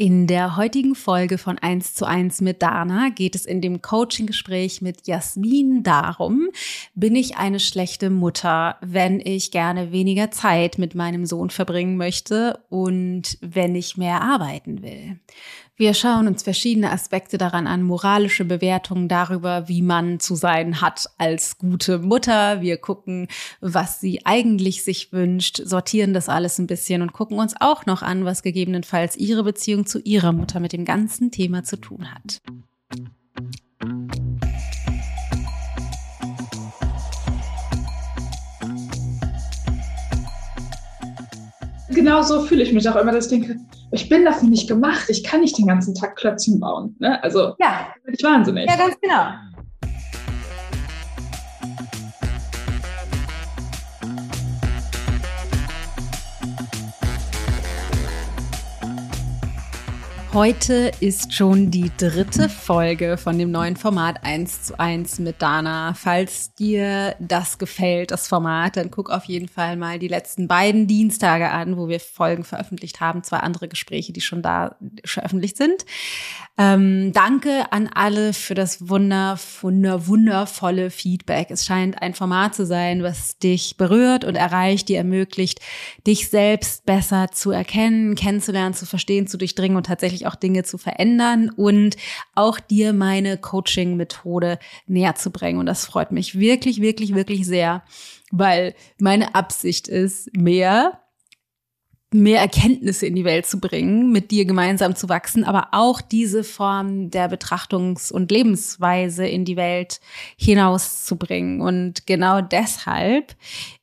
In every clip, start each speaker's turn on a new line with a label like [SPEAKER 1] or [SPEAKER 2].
[SPEAKER 1] In der heutigen Folge von 1 zu 1 mit Dana geht es in dem Coaching-Gespräch mit Jasmin darum, bin ich eine schlechte Mutter, wenn ich gerne weniger Zeit mit meinem Sohn verbringen möchte und wenn ich mehr arbeiten will. Wir schauen uns verschiedene Aspekte daran an, moralische Bewertungen darüber, wie man zu sein hat als gute Mutter. Wir gucken, was sie eigentlich sich wünscht, sortieren das alles ein bisschen und gucken uns auch noch an, was gegebenenfalls ihre Beziehung zu ihrer Mutter mit dem ganzen Thema zu tun hat.
[SPEAKER 2] Genau so fühle ich mich auch immer, dass ich denke, ich bin dafür nicht gemacht. Ich kann nicht den ganzen Tag Klötzchen bauen. Ne? Also, ja. bin ich wahnsinnig.
[SPEAKER 1] Ja, ganz genau. Heute ist schon die dritte Folge von dem neuen Format 1 zu 1 mit Dana. Falls dir das gefällt, das Format, dann guck auf jeden Fall mal die letzten beiden Dienstage an, wo wir Folgen veröffentlicht haben. Zwei andere Gespräche, die schon da veröffentlicht sind. Ähm, danke an alle für das wunder, wunder, wundervolle Feedback. Es scheint ein Format zu sein, was dich berührt und erreicht, dir ermöglicht, dich selbst besser zu erkennen, kennenzulernen, zu verstehen, zu durchdringen und tatsächlich auch Dinge zu verändern und auch dir meine Coaching-Methode näher zu bringen. Und das freut mich wirklich, wirklich, wirklich sehr, weil meine Absicht ist, mehr mehr Erkenntnisse in die Welt zu bringen, mit dir gemeinsam zu wachsen, aber auch diese Form der Betrachtungs- und Lebensweise in die Welt hinauszubringen. Und genau deshalb,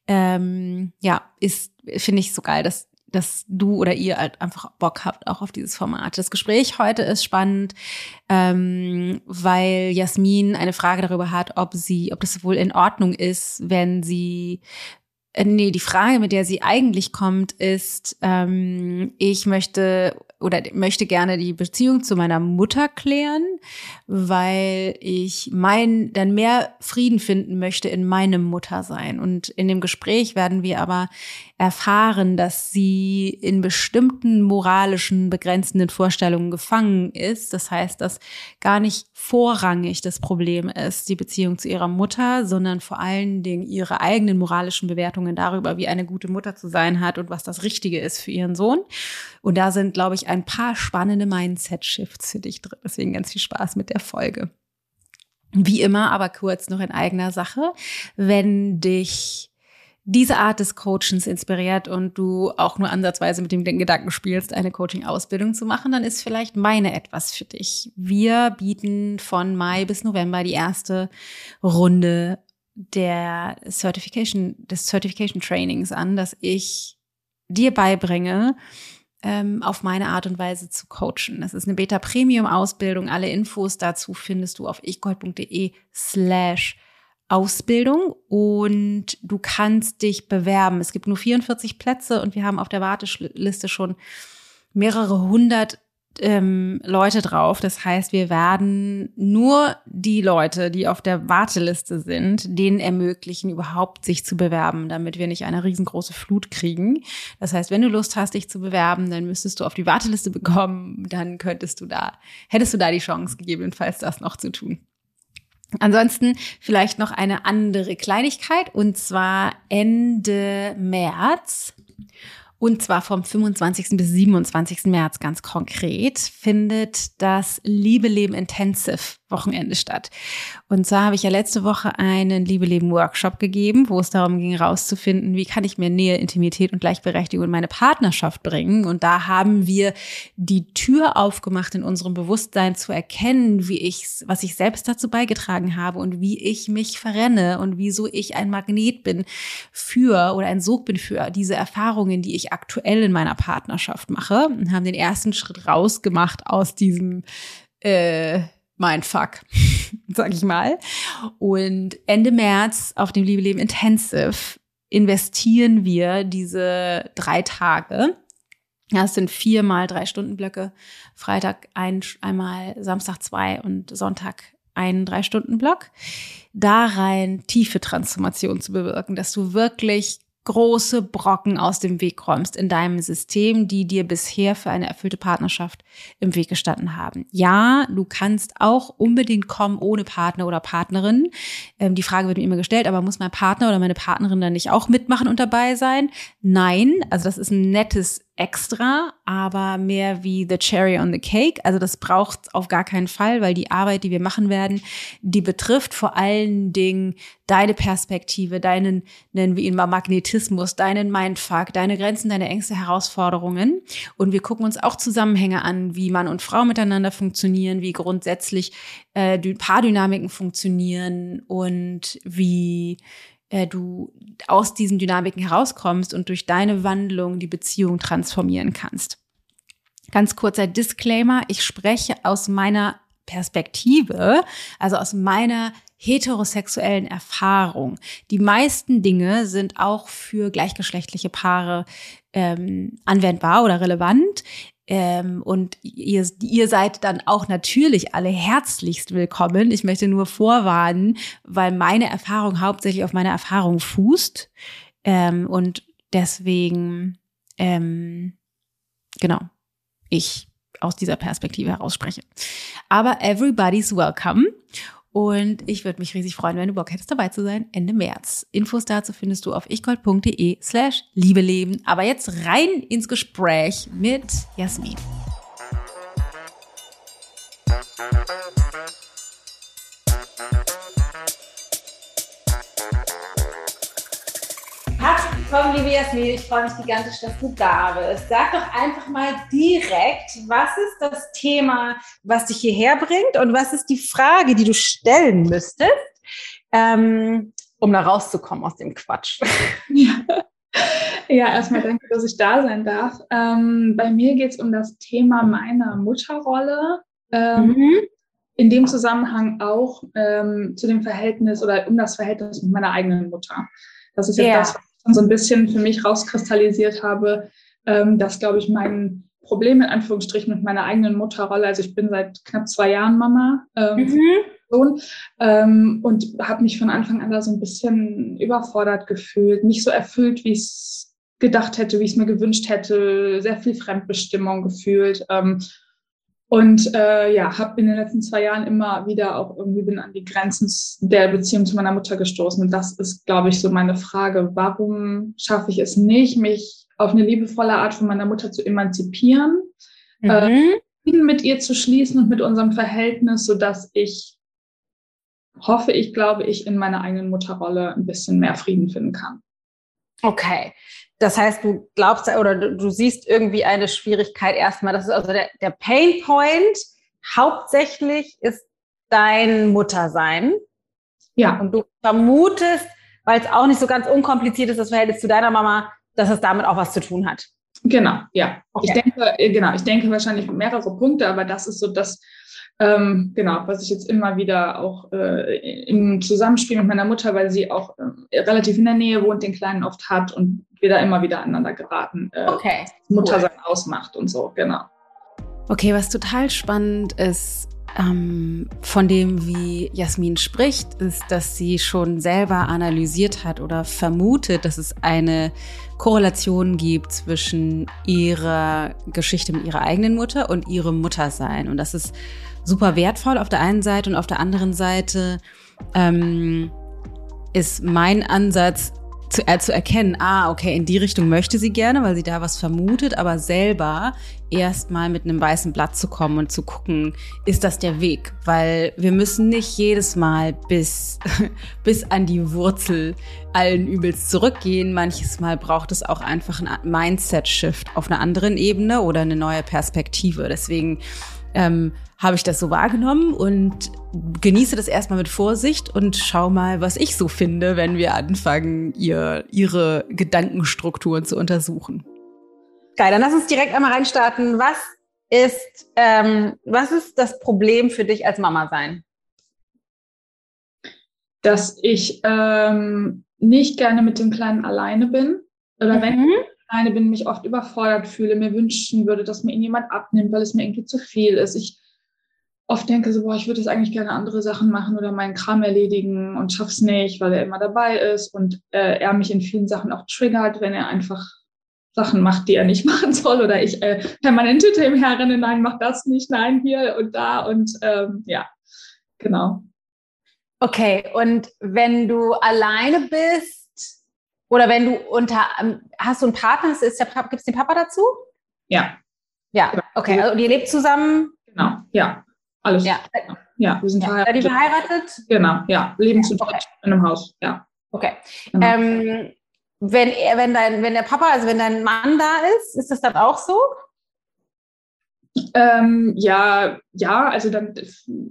[SPEAKER 1] ähm, ja, ist, finde ich so geil, dass dass du oder ihr halt einfach Bock habt auch auf dieses Format. Das Gespräch heute ist spannend, ähm, weil Jasmin eine Frage darüber hat, ob sie, ob das wohl in Ordnung ist, wenn sie nee, die Frage, mit der sie eigentlich kommt, ist, ähm, ich möchte oder möchte gerne die Beziehung zu meiner Mutter klären, weil ich mein dann mehr Frieden finden möchte in meinem Muttersein. Und in dem Gespräch werden wir aber erfahren, dass sie in bestimmten moralischen begrenzenden Vorstellungen gefangen ist. Das heißt, dass gar nicht vorrangig das Problem ist, die Beziehung zu ihrer Mutter, sondern vor allen Dingen ihre eigenen moralischen Bewertungen darüber, wie eine gute Mutter zu sein hat und was das Richtige ist für ihren Sohn. Und da sind, glaube ich, ein paar spannende Mindset-Shifts für dich drin. Deswegen ganz viel Spaß mit der Folge. Wie immer, aber kurz noch in eigener Sache. Wenn dich diese Art des Coachings inspiriert und du auch nur ansatzweise mit dem Gedanken spielst, eine Coaching-Ausbildung zu machen, dann ist vielleicht meine etwas für dich. Wir bieten von Mai bis November die erste Runde der Certification, des Certification Trainings an, dass ich dir beibringe, ähm, auf meine Art und Weise zu coachen. Das ist eine Beta-Premium-Ausbildung. Alle Infos dazu findest du auf ichgold.de slash Ausbildung und du kannst dich bewerben. Es gibt nur 44 Plätze und wir haben auf der Warteliste schon mehrere hundert ähm, Leute drauf. Das heißt, wir werden nur die Leute, die auf der Warteliste sind, denen ermöglichen, überhaupt sich zu bewerben, damit wir nicht eine riesengroße Flut kriegen. Das heißt, wenn du Lust hast, dich zu bewerben, dann müsstest du auf die Warteliste bekommen. Dann könntest du da, hättest du da die Chance, gegebenenfalls das noch zu tun. Ansonsten vielleicht noch eine andere Kleinigkeit und zwar Ende März und zwar vom 25. bis 27. März ganz konkret findet das Liebe Leben Intensive Wochenende statt. Und zwar habe ich ja letzte Woche einen Liebe Leben Workshop gegeben, wo es darum ging, rauszufinden, wie kann ich mir Nähe, Intimität und Gleichberechtigung in meine Partnerschaft bringen. Und da haben wir die Tür aufgemacht, in unserem Bewusstsein zu erkennen, wie ich, was ich selbst dazu beigetragen habe und wie ich mich verrenne und wieso ich ein Magnet bin für oder ein Sog bin für diese Erfahrungen, die ich aktuell in meiner Partnerschaft mache. Und haben den ersten Schritt rausgemacht aus diesem äh, mein Fuck, sag ich mal. Und Ende März auf dem Liebe Leben Intensive investieren wir diese drei Tage. Ja, es sind viermal drei Stunden Blöcke. Freitag ein, einmal, Samstag zwei und Sonntag einen drei Stunden Block. Da rein tiefe Transformation zu bewirken, dass du wirklich große Brocken aus dem Weg räumst in deinem System, die dir bisher für eine erfüllte Partnerschaft im Weg gestanden haben. Ja, du kannst auch unbedingt kommen ohne Partner oder Partnerin. Ähm, die Frage wird mir immer gestellt, aber muss mein Partner oder meine Partnerin dann nicht auch mitmachen und dabei sein? Nein, also das ist ein nettes extra, aber mehr wie the cherry on the cake. Also das braucht auf gar keinen Fall, weil die Arbeit, die wir machen werden, die betrifft vor allen Dingen deine Perspektive, deinen, nennen wir ihn mal Magnetismus, deinen Mindfuck, deine Grenzen, deine Ängste, Herausforderungen. Und wir gucken uns auch Zusammenhänge an, wie Mann und Frau miteinander funktionieren, wie grundsätzlich äh, Paardynamiken funktionieren und wie äh, du aus diesen Dynamiken herauskommst und durch deine Wandlung die Beziehung transformieren kannst. Ganz kurzer Disclaimer, ich spreche aus meiner Perspektive, also aus meiner heterosexuellen Erfahrung. Die meisten Dinge sind auch für gleichgeschlechtliche Paare ähm, anwendbar oder relevant. Ähm, und ihr, ihr seid dann auch natürlich alle herzlichst willkommen. Ich möchte nur vorwarnen, weil meine Erfahrung hauptsächlich auf meiner Erfahrung fußt. Ähm, und deswegen, ähm, genau, ich aus dieser Perspektive heraus spreche. Aber everybody's welcome. Und ich würde mich riesig freuen, wenn du Bock hättest, dabei zu sein, Ende März. Infos dazu findest du auf ichgold.de slash liebeleben. Aber jetzt rein ins Gespräch mit Jasmin. Liebe Jasmin. Ich freue mich gigantisch, dass du da bist. Sag doch einfach mal direkt, was ist das Thema, was dich hierher bringt und was ist die Frage, die du stellen müsstest, ähm, um da rauszukommen aus dem Quatsch?
[SPEAKER 2] Ja. Ja, erstmal danke, dass ich da sein darf. Ähm, bei mir geht es um das Thema meiner Mutterrolle. Ähm, mhm. In dem Zusammenhang auch ähm, zu dem Verhältnis oder um das Verhältnis mit meiner eigenen Mutter. Das ist jetzt ja. das, was so ein bisschen für mich rauskristallisiert habe, ähm, dass, glaube ich, mein Problem in Anführungsstrichen mit meiner eigenen Mutterrolle, also ich bin seit knapp zwei Jahren Mama, ähm, mhm. Sohn, ähm, und habe mich von Anfang an da so ein bisschen überfordert gefühlt, nicht so erfüllt, wie ich es gedacht hätte, wie ich es mir gewünscht hätte, sehr viel Fremdbestimmung gefühlt. Ähm, und äh, ja, habe in den letzten zwei Jahren immer wieder auch irgendwie bin an die Grenzen der Beziehung zu meiner Mutter gestoßen. Und das ist, glaube ich, so meine Frage. Warum schaffe ich es nicht, mich auf eine liebevolle Art von meiner Mutter zu emanzipieren, mhm. äh, mit ihr zu schließen und mit unserem Verhältnis, sodass ich hoffe, ich glaube, ich in meiner eigenen Mutterrolle ein bisschen mehr Frieden finden kann.
[SPEAKER 1] Okay. Das heißt, du glaubst oder du, siehst irgendwie eine Schwierigkeit erstmal. Das ist also der, der Pain Point. Hauptsächlich ist dein Muttersein. Ja. Und du vermutest, weil es auch nicht so ganz unkompliziert ist, das Verhältnis zu deiner Mama, dass es damit auch was zu tun hat.
[SPEAKER 2] Genau, ja. Okay. Ich denke, äh, genau, ich denke wahrscheinlich mehrere Punkte, aber das ist so das, ähm, genau, was ich jetzt immer wieder auch äh, im Zusammenspiel mit meiner Mutter, weil sie auch äh, relativ in der Nähe wohnt, den Kleinen oft hat und wir da immer wieder aneinander geraten, äh, okay. Mutter sein ausmacht und so, genau.
[SPEAKER 1] Okay, was total spannend ist, ähm, von dem, wie Jasmin spricht, ist, dass sie schon selber analysiert hat oder vermutet, dass es eine Korrelation gibt zwischen ihrer Geschichte mit ihrer eigenen Mutter und ihrem Muttersein. Und das ist super wertvoll auf der einen Seite und auf der anderen Seite ähm, ist mein Ansatz zu, äh, zu erkennen, ah, okay, in die Richtung möchte sie gerne, weil sie da was vermutet, aber selber erstmal mit einem weißen Blatt zu kommen und zu gucken, ist das der Weg? Weil wir müssen nicht jedes Mal bis, bis an die Wurzel allen Übels zurückgehen. Manches Mal braucht es auch einfach ein Mindset-Shift auf einer anderen Ebene oder eine neue Perspektive. Deswegen ähm, habe ich das so wahrgenommen und genieße das erstmal mit Vorsicht und schau mal, was ich so finde, wenn wir anfangen, ihr, ihre Gedankenstrukturen zu untersuchen. Geil, dann lass uns direkt einmal reinstarten. Was ist, ähm, was ist das Problem für dich als Mama sein?
[SPEAKER 2] Dass ich ähm, nicht gerne mit dem Kleinen alleine bin. Oder mhm. wenn alleine bin, mich oft überfordert fühle, mir wünschen würde, dass mir jemand abnimmt, weil es mir irgendwie zu viel ist. Ich oft denke, so, boah, ich würde jetzt eigentlich gerne andere Sachen machen oder meinen Kram erledigen und schaff's nicht, weil er immer dabei ist und äh, er mich in vielen Sachen auch triggert, wenn er einfach Sachen macht, die er nicht machen soll oder ich äh, permanent hinter ihm herrenne, nein, mach das nicht, nein, hier und da und ähm, ja, genau.
[SPEAKER 1] Okay, und wenn du alleine bist oder wenn du unter, ähm, hast du einen Partner, gibt es den Papa dazu?
[SPEAKER 2] Ja.
[SPEAKER 1] Ja, okay, also ihr lebt zusammen?
[SPEAKER 2] Genau, ja. Alles.
[SPEAKER 1] Ja,
[SPEAKER 2] ja wir sind
[SPEAKER 1] ja. verheiratet. Seid ihr verheiratet?
[SPEAKER 2] Genau, ja. Leben zu dritt okay. in einem Haus, ja.
[SPEAKER 1] Okay. Genau. Ähm, wenn, er, wenn, dein, wenn der Papa, also wenn dein Mann da ist, ist das dann auch so?
[SPEAKER 2] Ähm, ja, ja, also dann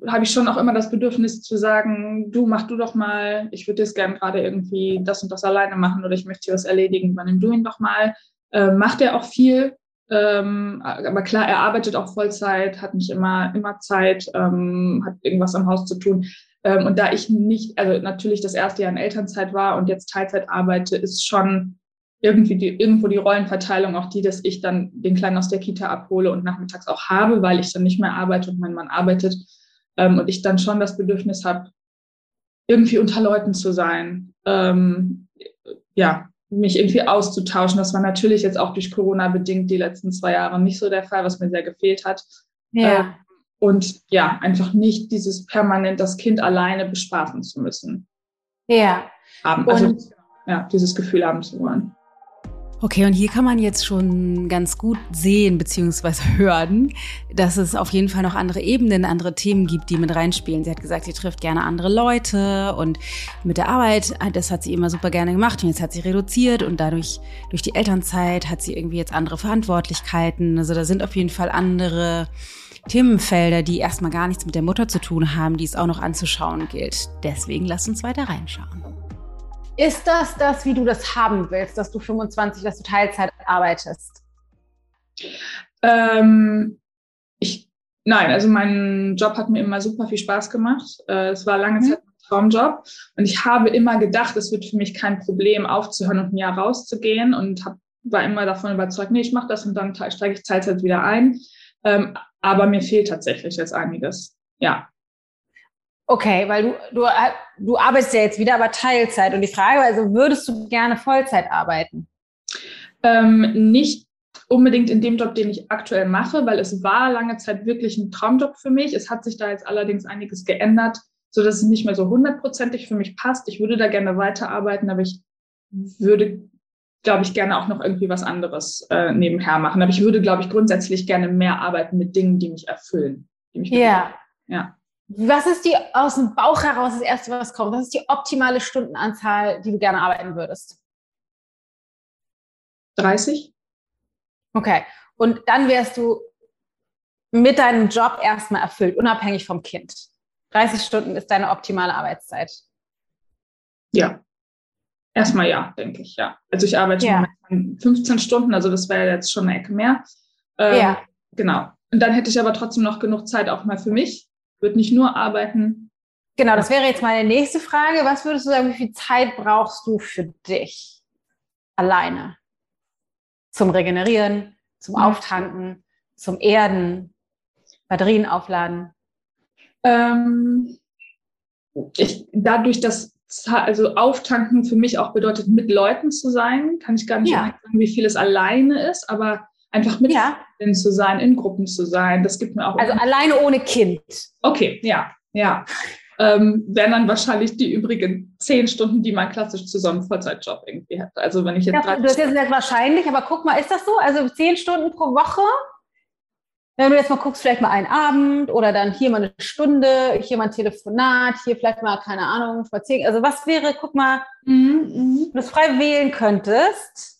[SPEAKER 2] habe ich schon auch immer das Bedürfnis zu sagen, du mach du doch mal, ich würde jetzt gerne gerade irgendwie das und das alleine machen oder ich möchte hier was erledigen, übernimm du ihn doch mal. Äh, macht er auch viel, ähm, aber klar, er arbeitet auch Vollzeit, hat nicht immer, immer Zeit, ähm, hat irgendwas am Haus zu tun. Ähm, und da ich nicht, also natürlich das erste Jahr in Elternzeit war und jetzt Teilzeit arbeite, ist schon irgendwie die, irgendwo die Rollenverteilung auch die, dass ich dann den Kleinen aus der Kita abhole und nachmittags auch habe, weil ich dann nicht mehr arbeite und mein Mann arbeitet. Ähm, und ich dann schon das Bedürfnis habe, irgendwie unter Leuten zu sein. Ähm, ja, mich irgendwie auszutauschen. Das war natürlich jetzt auch durch Corona bedingt die letzten zwei Jahre nicht so der Fall, was mir sehr gefehlt hat.
[SPEAKER 1] Ja. Ähm,
[SPEAKER 2] und ja, einfach nicht dieses permanent das Kind alleine bespaßen zu müssen.
[SPEAKER 1] Ja.
[SPEAKER 2] Haben. Also und ja, dieses Gefühl haben zu wollen.
[SPEAKER 1] Okay, und hier kann man jetzt schon ganz gut sehen bzw. hören, dass es auf jeden Fall noch andere Ebenen, andere Themen gibt, die mit reinspielen. Sie hat gesagt, sie trifft gerne andere Leute und mit der Arbeit, das hat sie immer super gerne gemacht und jetzt hat sie reduziert und dadurch, durch die Elternzeit hat sie irgendwie jetzt andere Verantwortlichkeiten. Also da sind auf jeden Fall andere Themenfelder, die erstmal gar nichts mit der Mutter zu tun haben, die es auch noch anzuschauen gilt. Deswegen lass uns weiter reinschauen. Ist das das, wie du das haben willst, dass du 25, dass du Teilzeit arbeitest?
[SPEAKER 2] Ähm, ich, nein, also mein Job hat mir immer super viel Spaß gemacht. Äh, es war lange mhm. Zeit ein Traumjob und ich habe immer gedacht, es wird für mich kein Problem aufzuhören und ein Jahr rauszugehen und hab, war immer davon überzeugt, nee, ich mache das und dann steige ich Teilzeit wieder ein. Ähm, aber mir fehlt tatsächlich jetzt einiges. Ja.
[SPEAKER 1] Okay, weil du, du, du arbeitest ja jetzt wieder, aber Teilzeit. Und die Frage, also würdest du gerne Vollzeit arbeiten?
[SPEAKER 2] Ähm, nicht unbedingt in dem Job, den ich aktuell mache, weil es war lange Zeit wirklich ein Traumjob für mich. Es hat sich da jetzt allerdings einiges geändert, so dass es nicht mehr so hundertprozentig für mich passt. Ich würde da gerne weiterarbeiten, aber ich würde, glaube ich, gerne auch noch irgendwie was anderes äh, nebenher machen. Aber ich würde, glaube ich, grundsätzlich gerne mehr arbeiten mit Dingen, die mich erfüllen.
[SPEAKER 1] Die mich ja. Ja. Was ist die aus dem Bauch heraus das erste, was kommt? Was ist die optimale Stundenanzahl, die du gerne arbeiten würdest?
[SPEAKER 2] 30.
[SPEAKER 1] Okay. Und dann wärst du mit deinem Job erstmal erfüllt, unabhängig vom Kind. 30 Stunden ist deine optimale Arbeitszeit.
[SPEAKER 2] Ja. Erstmal ja, denke ich, ja. Also ich arbeite ja. 15 Stunden, also das wäre jetzt schon eine Ecke mehr. Ähm, ja. Genau. Und dann hätte ich aber trotzdem noch genug Zeit auch mal für mich würde nicht nur arbeiten.
[SPEAKER 1] Genau, das wäre jetzt meine nächste Frage. Was würdest du sagen, wie viel Zeit brauchst du für dich alleine? Zum Regenerieren, zum Auftanken, zum Erden, Batterien aufladen?
[SPEAKER 2] Ähm, ich, dadurch, dass also Auftanken für mich auch bedeutet, mit Leuten zu sein, kann ich gar nicht ja. sagen, wie viel es alleine ist, aber Einfach mit ja. Zu sein, in Gruppen zu sein, das gibt mir auch.
[SPEAKER 1] Also alleine ohne Kind.
[SPEAKER 2] Okay, ja, ja. Ähm, wären dann wahrscheinlich die übrigen zehn Stunden, die man klassisch zu so einem Vollzeitjob irgendwie hat. Also wenn ich jetzt
[SPEAKER 1] ja, Das ist jetzt wahrscheinlich, aber guck mal, ist das so? Also zehn Stunden pro Woche? Wenn du jetzt mal guckst, vielleicht mal einen Abend oder dann hier mal eine Stunde, hier mal ein Telefonat, hier vielleicht mal, keine Ahnung, spazieren. Also was wäre, guck mal, mhm, mhm. wenn du es frei wählen könntest,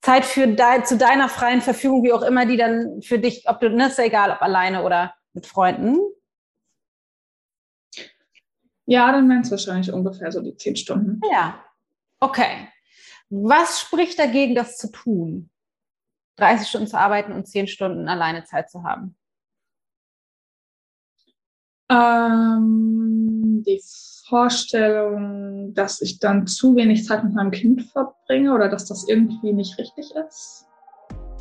[SPEAKER 1] Zeit für de zu deiner freien Verfügung, wie auch immer die dann für dich, ob du, ne, ist ja egal, ob alleine oder mit Freunden.
[SPEAKER 2] Ja, dann wären es wahrscheinlich ungefähr so die zehn Stunden.
[SPEAKER 1] Ja, okay. Was spricht dagegen, das zu tun? 30 Stunden zu arbeiten und 10 Stunden alleine Zeit zu haben?
[SPEAKER 2] Ähm, die Vorstellung, dass ich dann zu wenig Zeit mit meinem Kind verbringe oder dass das irgendwie nicht richtig ist.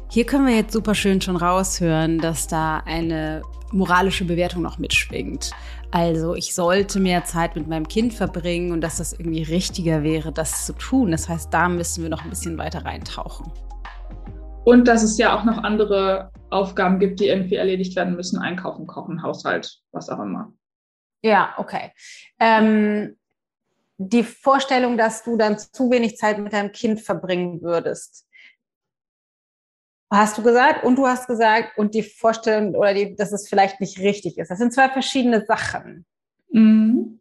[SPEAKER 1] Hier können wir jetzt super schön schon raushören, dass da eine moralische Bewertung noch mitschwingt. Also ich sollte mehr Zeit mit meinem Kind verbringen und dass das irgendwie richtiger wäre, das zu tun. Das heißt, da müssen wir noch ein bisschen weiter reintauchen.
[SPEAKER 2] Und dass es ja auch noch andere Aufgaben gibt, die irgendwie erledigt werden müssen. Einkaufen, kochen, Haushalt, was auch immer.
[SPEAKER 1] Ja, okay. Ähm, die Vorstellung, dass du dann zu wenig Zeit mit deinem Kind verbringen würdest, hast du gesagt und du hast gesagt und die Vorstellung oder die, dass es vielleicht nicht richtig ist. Das sind zwei verschiedene Sachen. Mhm.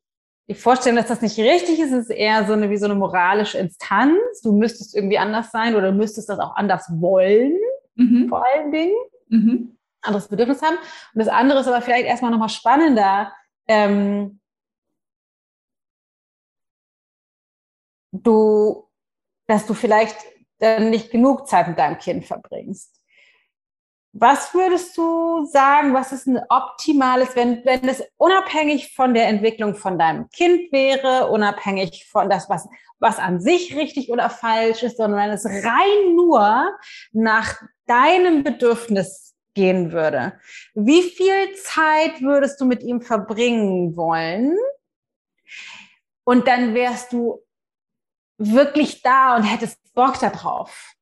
[SPEAKER 1] Die Vorstellung, dass das nicht richtig ist, ist eher so eine wie so eine moralische Instanz. Du müsstest irgendwie anders sein oder du müsstest das auch anders wollen, mhm. vor allen Dingen. Mhm. Anderes Bedürfnis haben. Und das andere ist aber vielleicht erstmal nochmal spannender. Ähm, du, dass du vielleicht dann nicht genug Zeit mit deinem Kind verbringst. Was würdest du sagen, was ist ein optimales, wenn, wenn es unabhängig von der Entwicklung von deinem Kind wäre, unabhängig von das, was, was an sich richtig oder falsch ist, sondern wenn es rein nur nach deinem Bedürfnis gehen würde? Wie viel Zeit würdest du mit ihm verbringen wollen? Und dann wärst du wirklich da und hättest Bock darauf.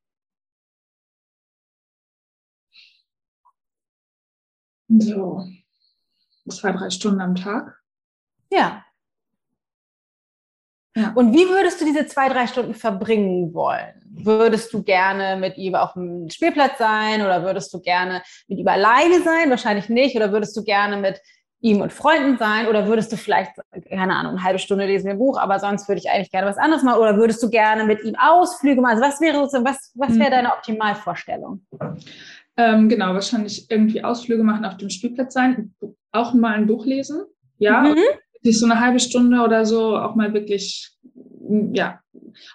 [SPEAKER 2] So, zwei, drei Stunden am Tag.
[SPEAKER 1] Ja. Ja. Und wie würdest du diese zwei, drei Stunden verbringen wollen? Würdest du gerne mit ihm auf dem Spielplatz sein oder würdest du gerne mit ihm alleine sein? Wahrscheinlich nicht. Oder würdest du gerne mit ihm und Freunden sein? Oder würdest du vielleicht, keine Ahnung, eine halbe Stunde lesen wir ein Buch, aber sonst würde ich eigentlich gerne was anderes machen? Oder würdest du gerne mit ihm Ausflüge machen? Also was wäre was, was wäre mhm. deine Optimalvorstellung?
[SPEAKER 2] Ähm, genau, wahrscheinlich irgendwie Ausflüge machen, auf dem Spielplatz sein, auch mal ein Buch lesen. Ja, mhm. Sich so eine halbe Stunde oder so auch mal wirklich, ja,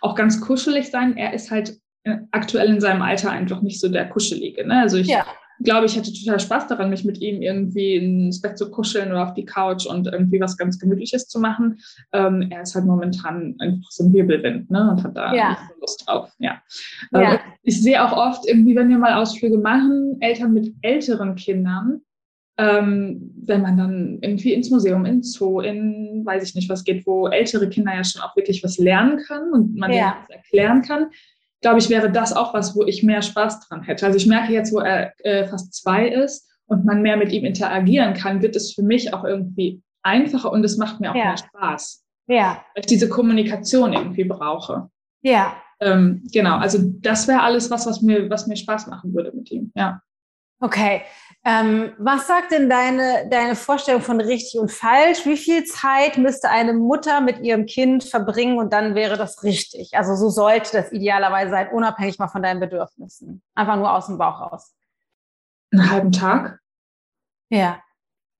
[SPEAKER 2] auch ganz kuschelig sein. Er ist halt äh, aktuell in seinem Alter einfach nicht so der Kuschelige. Ne? Also ich ja glaube, ich hätte total Spaß daran, mich mit ihm irgendwie ins Bett zu kuscheln oder auf die Couch und irgendwie was ganz Gemütliches zu machen. Ähm, er ist halt momentan einfach so ein Wirbelwind ne, und hat da ja. Lust drauf. Ja. ja. Ähm, ich sehe auch oft irgendwie, wenn wir mal Ausflüge machen, Eltern mit älteren Kindern, ähm, wenn man dann irgendwie ins Museum, ins Zoo, in weiß ich nicht was geht, wo ältere Kinder ja schon auch wirklich was lernen kann und man ja. was erklären kann, glaube ich, wäre das auch was, wo ich mehr Spaß dran hätte. Also ich merke jetzt, wo er äh, fast zwei ist und man mehr mit ihm interagieren kann, wird es für mich auch irgendwie einfacher und es macht mir auch ja. mehr Spaß. Ja. Weil ich diese Kommunikation irgendwie brauche. Ja. Ähm, genau, also das wäre alles was, was mir, was mir Spaß machen würde mit ihm, ja.
[SPEAKER 1] Okay. Ähm, was sagt denn deine, deine Vorstellung von richtig und falsch? Wie viel Zeit müsste eine Mutter mit ihrem Kind verbringen und dann wäre das richtig? Also so sollte das idealerweise sein, unabhängig mal von deinen Bedürfnissen. Einfach nur aus dem Bauch raus.
[SPEAKER 2] Einen halben Tag?
[SPEAKER 1] Ja.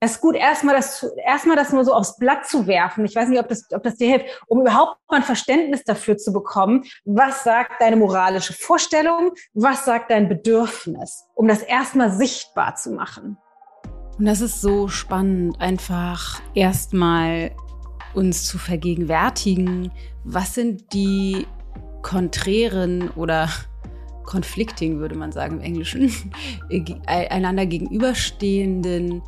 [SPEAKER 1] Es ist gut, erstmal das, erstmal das nur so aufs Blatt zu werfen. Ich weiß nicht, ob das, ob das dir hilft, um überhaupt mal ein Verständnis dafür zu bekommen. Was sagt deine moralische Vorstellung? Was sagt dein Bedürfnis? Um das erstmal sichtbar zu machen. Und das ist so spannend, einfach erstmal uns zu vergegenwärtigen, was sind die konträren oder conflicting, würde man sagen im Englischen, einander gegenüberstehenden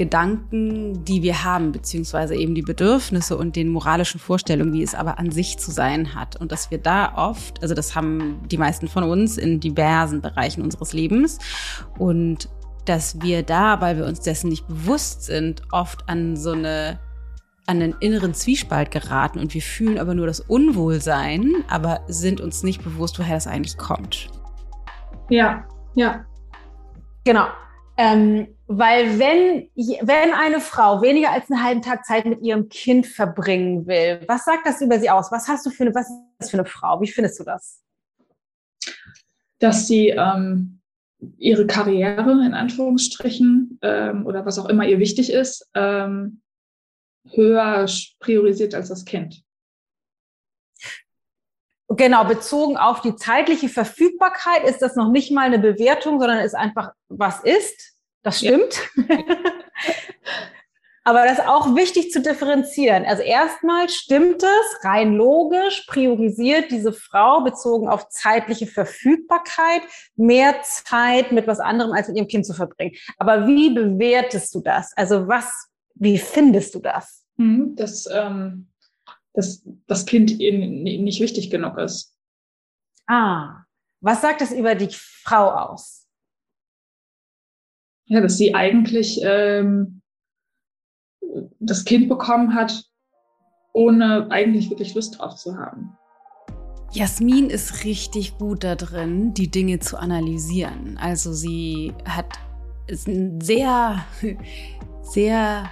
[SPEAKER 1] Gedanken, die wir haben, beziehungsweise eben die Bedürfnisse und den moralischen Vorstellungen, wie es aber an sich zu sein hat. Und dass wir da oft, also das haben die meisten von uns in diversen Bereichen unseres Lebens und dass wir da, weil wir uns dessen nicht bewusst sind, oft an so eine an einen inneren Zwiespalt geraten und wir fühlen aber nur das Unwohlsein, aber sind uns nicht bewusst, woher das eigentlich kommt.
[SPEAKER 2] Ja, ja.
[SPEAKER 1] Genau. Ähm, weil wenn, wenn eine Frau weniger als einen halben Tag Zeit mit ihrem Kind verbringen will, was sagt das über sie aus? Was hast du für eine, was ist das für eine Frau? Wie findest du das?
[SPEAKER 2] Dass sie ähm, ihre Karriere in Anführungsstrichen ähm, oder was auch immer ihr wichtig ist, ähm, höher priorisiert als das Kind.
[SPEAKER 1] Genau, bezogen auf die zeitliche Verfügbarkeit ist das noch nicht mal eine Bewertung, sondern ist einfach, was ist. Das stimmt. Ja. Aber das ist auch wichtig zu differenzieren. Also erstmal stimmt es rein logisch, priorisiert diese Frau bezogen auf zeitliche Verfügbarkeit mehr Zeit mit was anderem als mit ihrem Kind zu verbringen. Aber wie bewertest du das? Also was, wie findest du das?
[SPEAKER 2] Mhm, dass, ähm, dass das Kind nicht wichtig genug ist.
[SPEAKER 1] Ah, was sagt es über die Frau aus?
[SPEAKER 2] Ja, dass sie eigentlich ähm, das Kind bekommen hat, ohne eigentlich wirklich Lust drauf zu haben.
[SPEAKER 1] Jasmin ist richtig gut da drin, die Dinge zu analysieren. Also sie hat ist eine sehr, sehr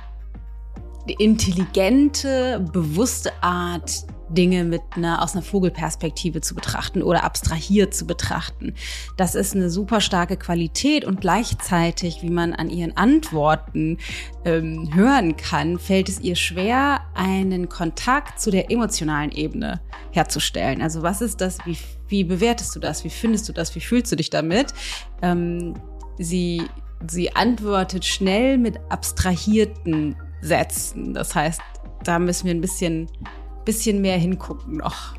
[SPEAKER 1] intelligente, bewusste Art, Dinge mit einer, aus einer Vogelperspektive zu betrachten oder abstrahiert zu betrachten. Das ist eine super starke Qualität und gleichzeitig, wie man an ihren Antworten ähm, hören kann, fällt es ihr schwer, einen Kontakt zu der emotionalen Ebene herzustellen. Also was ist das? Wie, wie bewertest du das? Wie findest du das? Wie fühlst du dich damit? Ähm, sie, sie antwortet schnell mit abstrahierten Sätzen. Das heißt, da müssen wir ein bisschen bisschen mehr hingucken noch.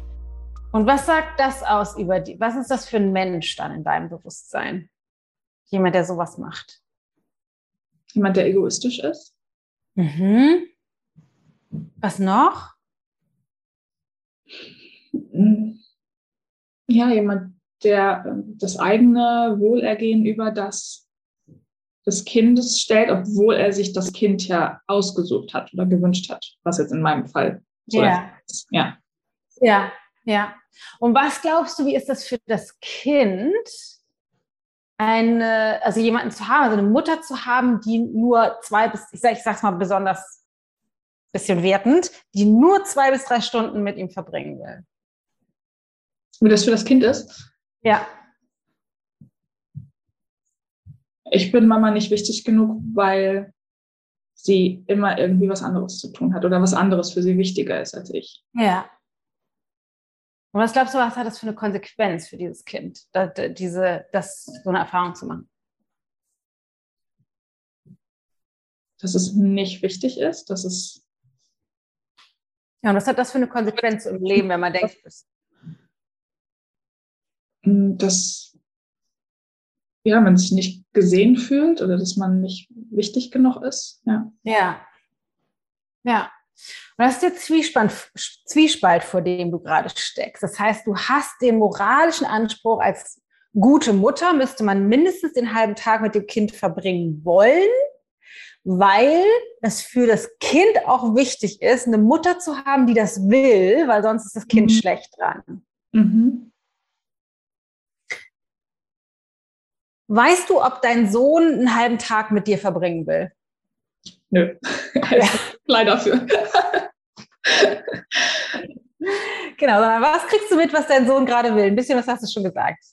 [SPEAKER 1] Und was sagt das aus über die? Was ist das für ein Mensch dann in deinem Bewusstsein? Jemand, der sowas macht.
[SPEAKER 2] Jemand, der egoistisch ist.
[SPEAKER 1] Mhm. Was noch?
[SPEAKER 2] Ja, jemand, der ähm, das eigene Wohlergehen über das des Kindes stellt, obwohl er sich das Kind ja ausgesucht hat oder gewünscht hat, was jetzt in meinem Fall so
[SPEAKER 1] ja. Ja. Ja, ja. Und was glaubst du, wie ist das für das Kind, eine, also jemanden zu haben, also eine Mutter zu haben, die nur zwei bis, ich, sag, ich sag's mal besonders bisschen wertend, die nur zwei bis drei Stunden mit ihm verbringen will?
[SPEAKER 2] Wie das für das Kind ist?
[SPEAKER 1] Ja.
[SPEAKER 2] Ich bin Mama nicht wichtig genug, weil sie immer irgendwie was anderes zu tun hat oder was anderes für sie wichtiger ist als ich.
[SPEAKER 1] Ja. Und was glaubst du, was hat das für eine Konsequenz für dieses Kind, das, diese, das, so eine Erfahrung zu machen?
[SPEAKER 2] Dass es nicht wichtig ist, dass es.
[SPEAKER 1] Ja, und was hat das für eine Konsequenz im Leben, wenn man denkt,
[SPEAKER 2] dass ja, man sich nicht gesehen fühlt oder dass man nicht wichtig genug ist. Ja.
[SPEAKER 1] Ja. Ja. Und das ist der Zwiespalt, Zwiespalt, vor dem du gerade steckst. Das heißt, du hast den moralischen Anspruch, als gute Mutter müsste man mindestens den halben Tag mit dem Kind verbringen wollen, weil es für das Kind auch wichtig ist, eine Mutter zu haben, die das will, weil sonst ist das Kind mhm. schlecht dran. Mhm. Weißt du, ob dein Sohn einen halben Tag mit dir verbringen will?
[SPEAKER 2] Nö, ja. leider für.
[SPEAKER 1] genau, was kriegst du mit, was dein Sohn gerade will? Ein bisschen was hast du schon gesagt.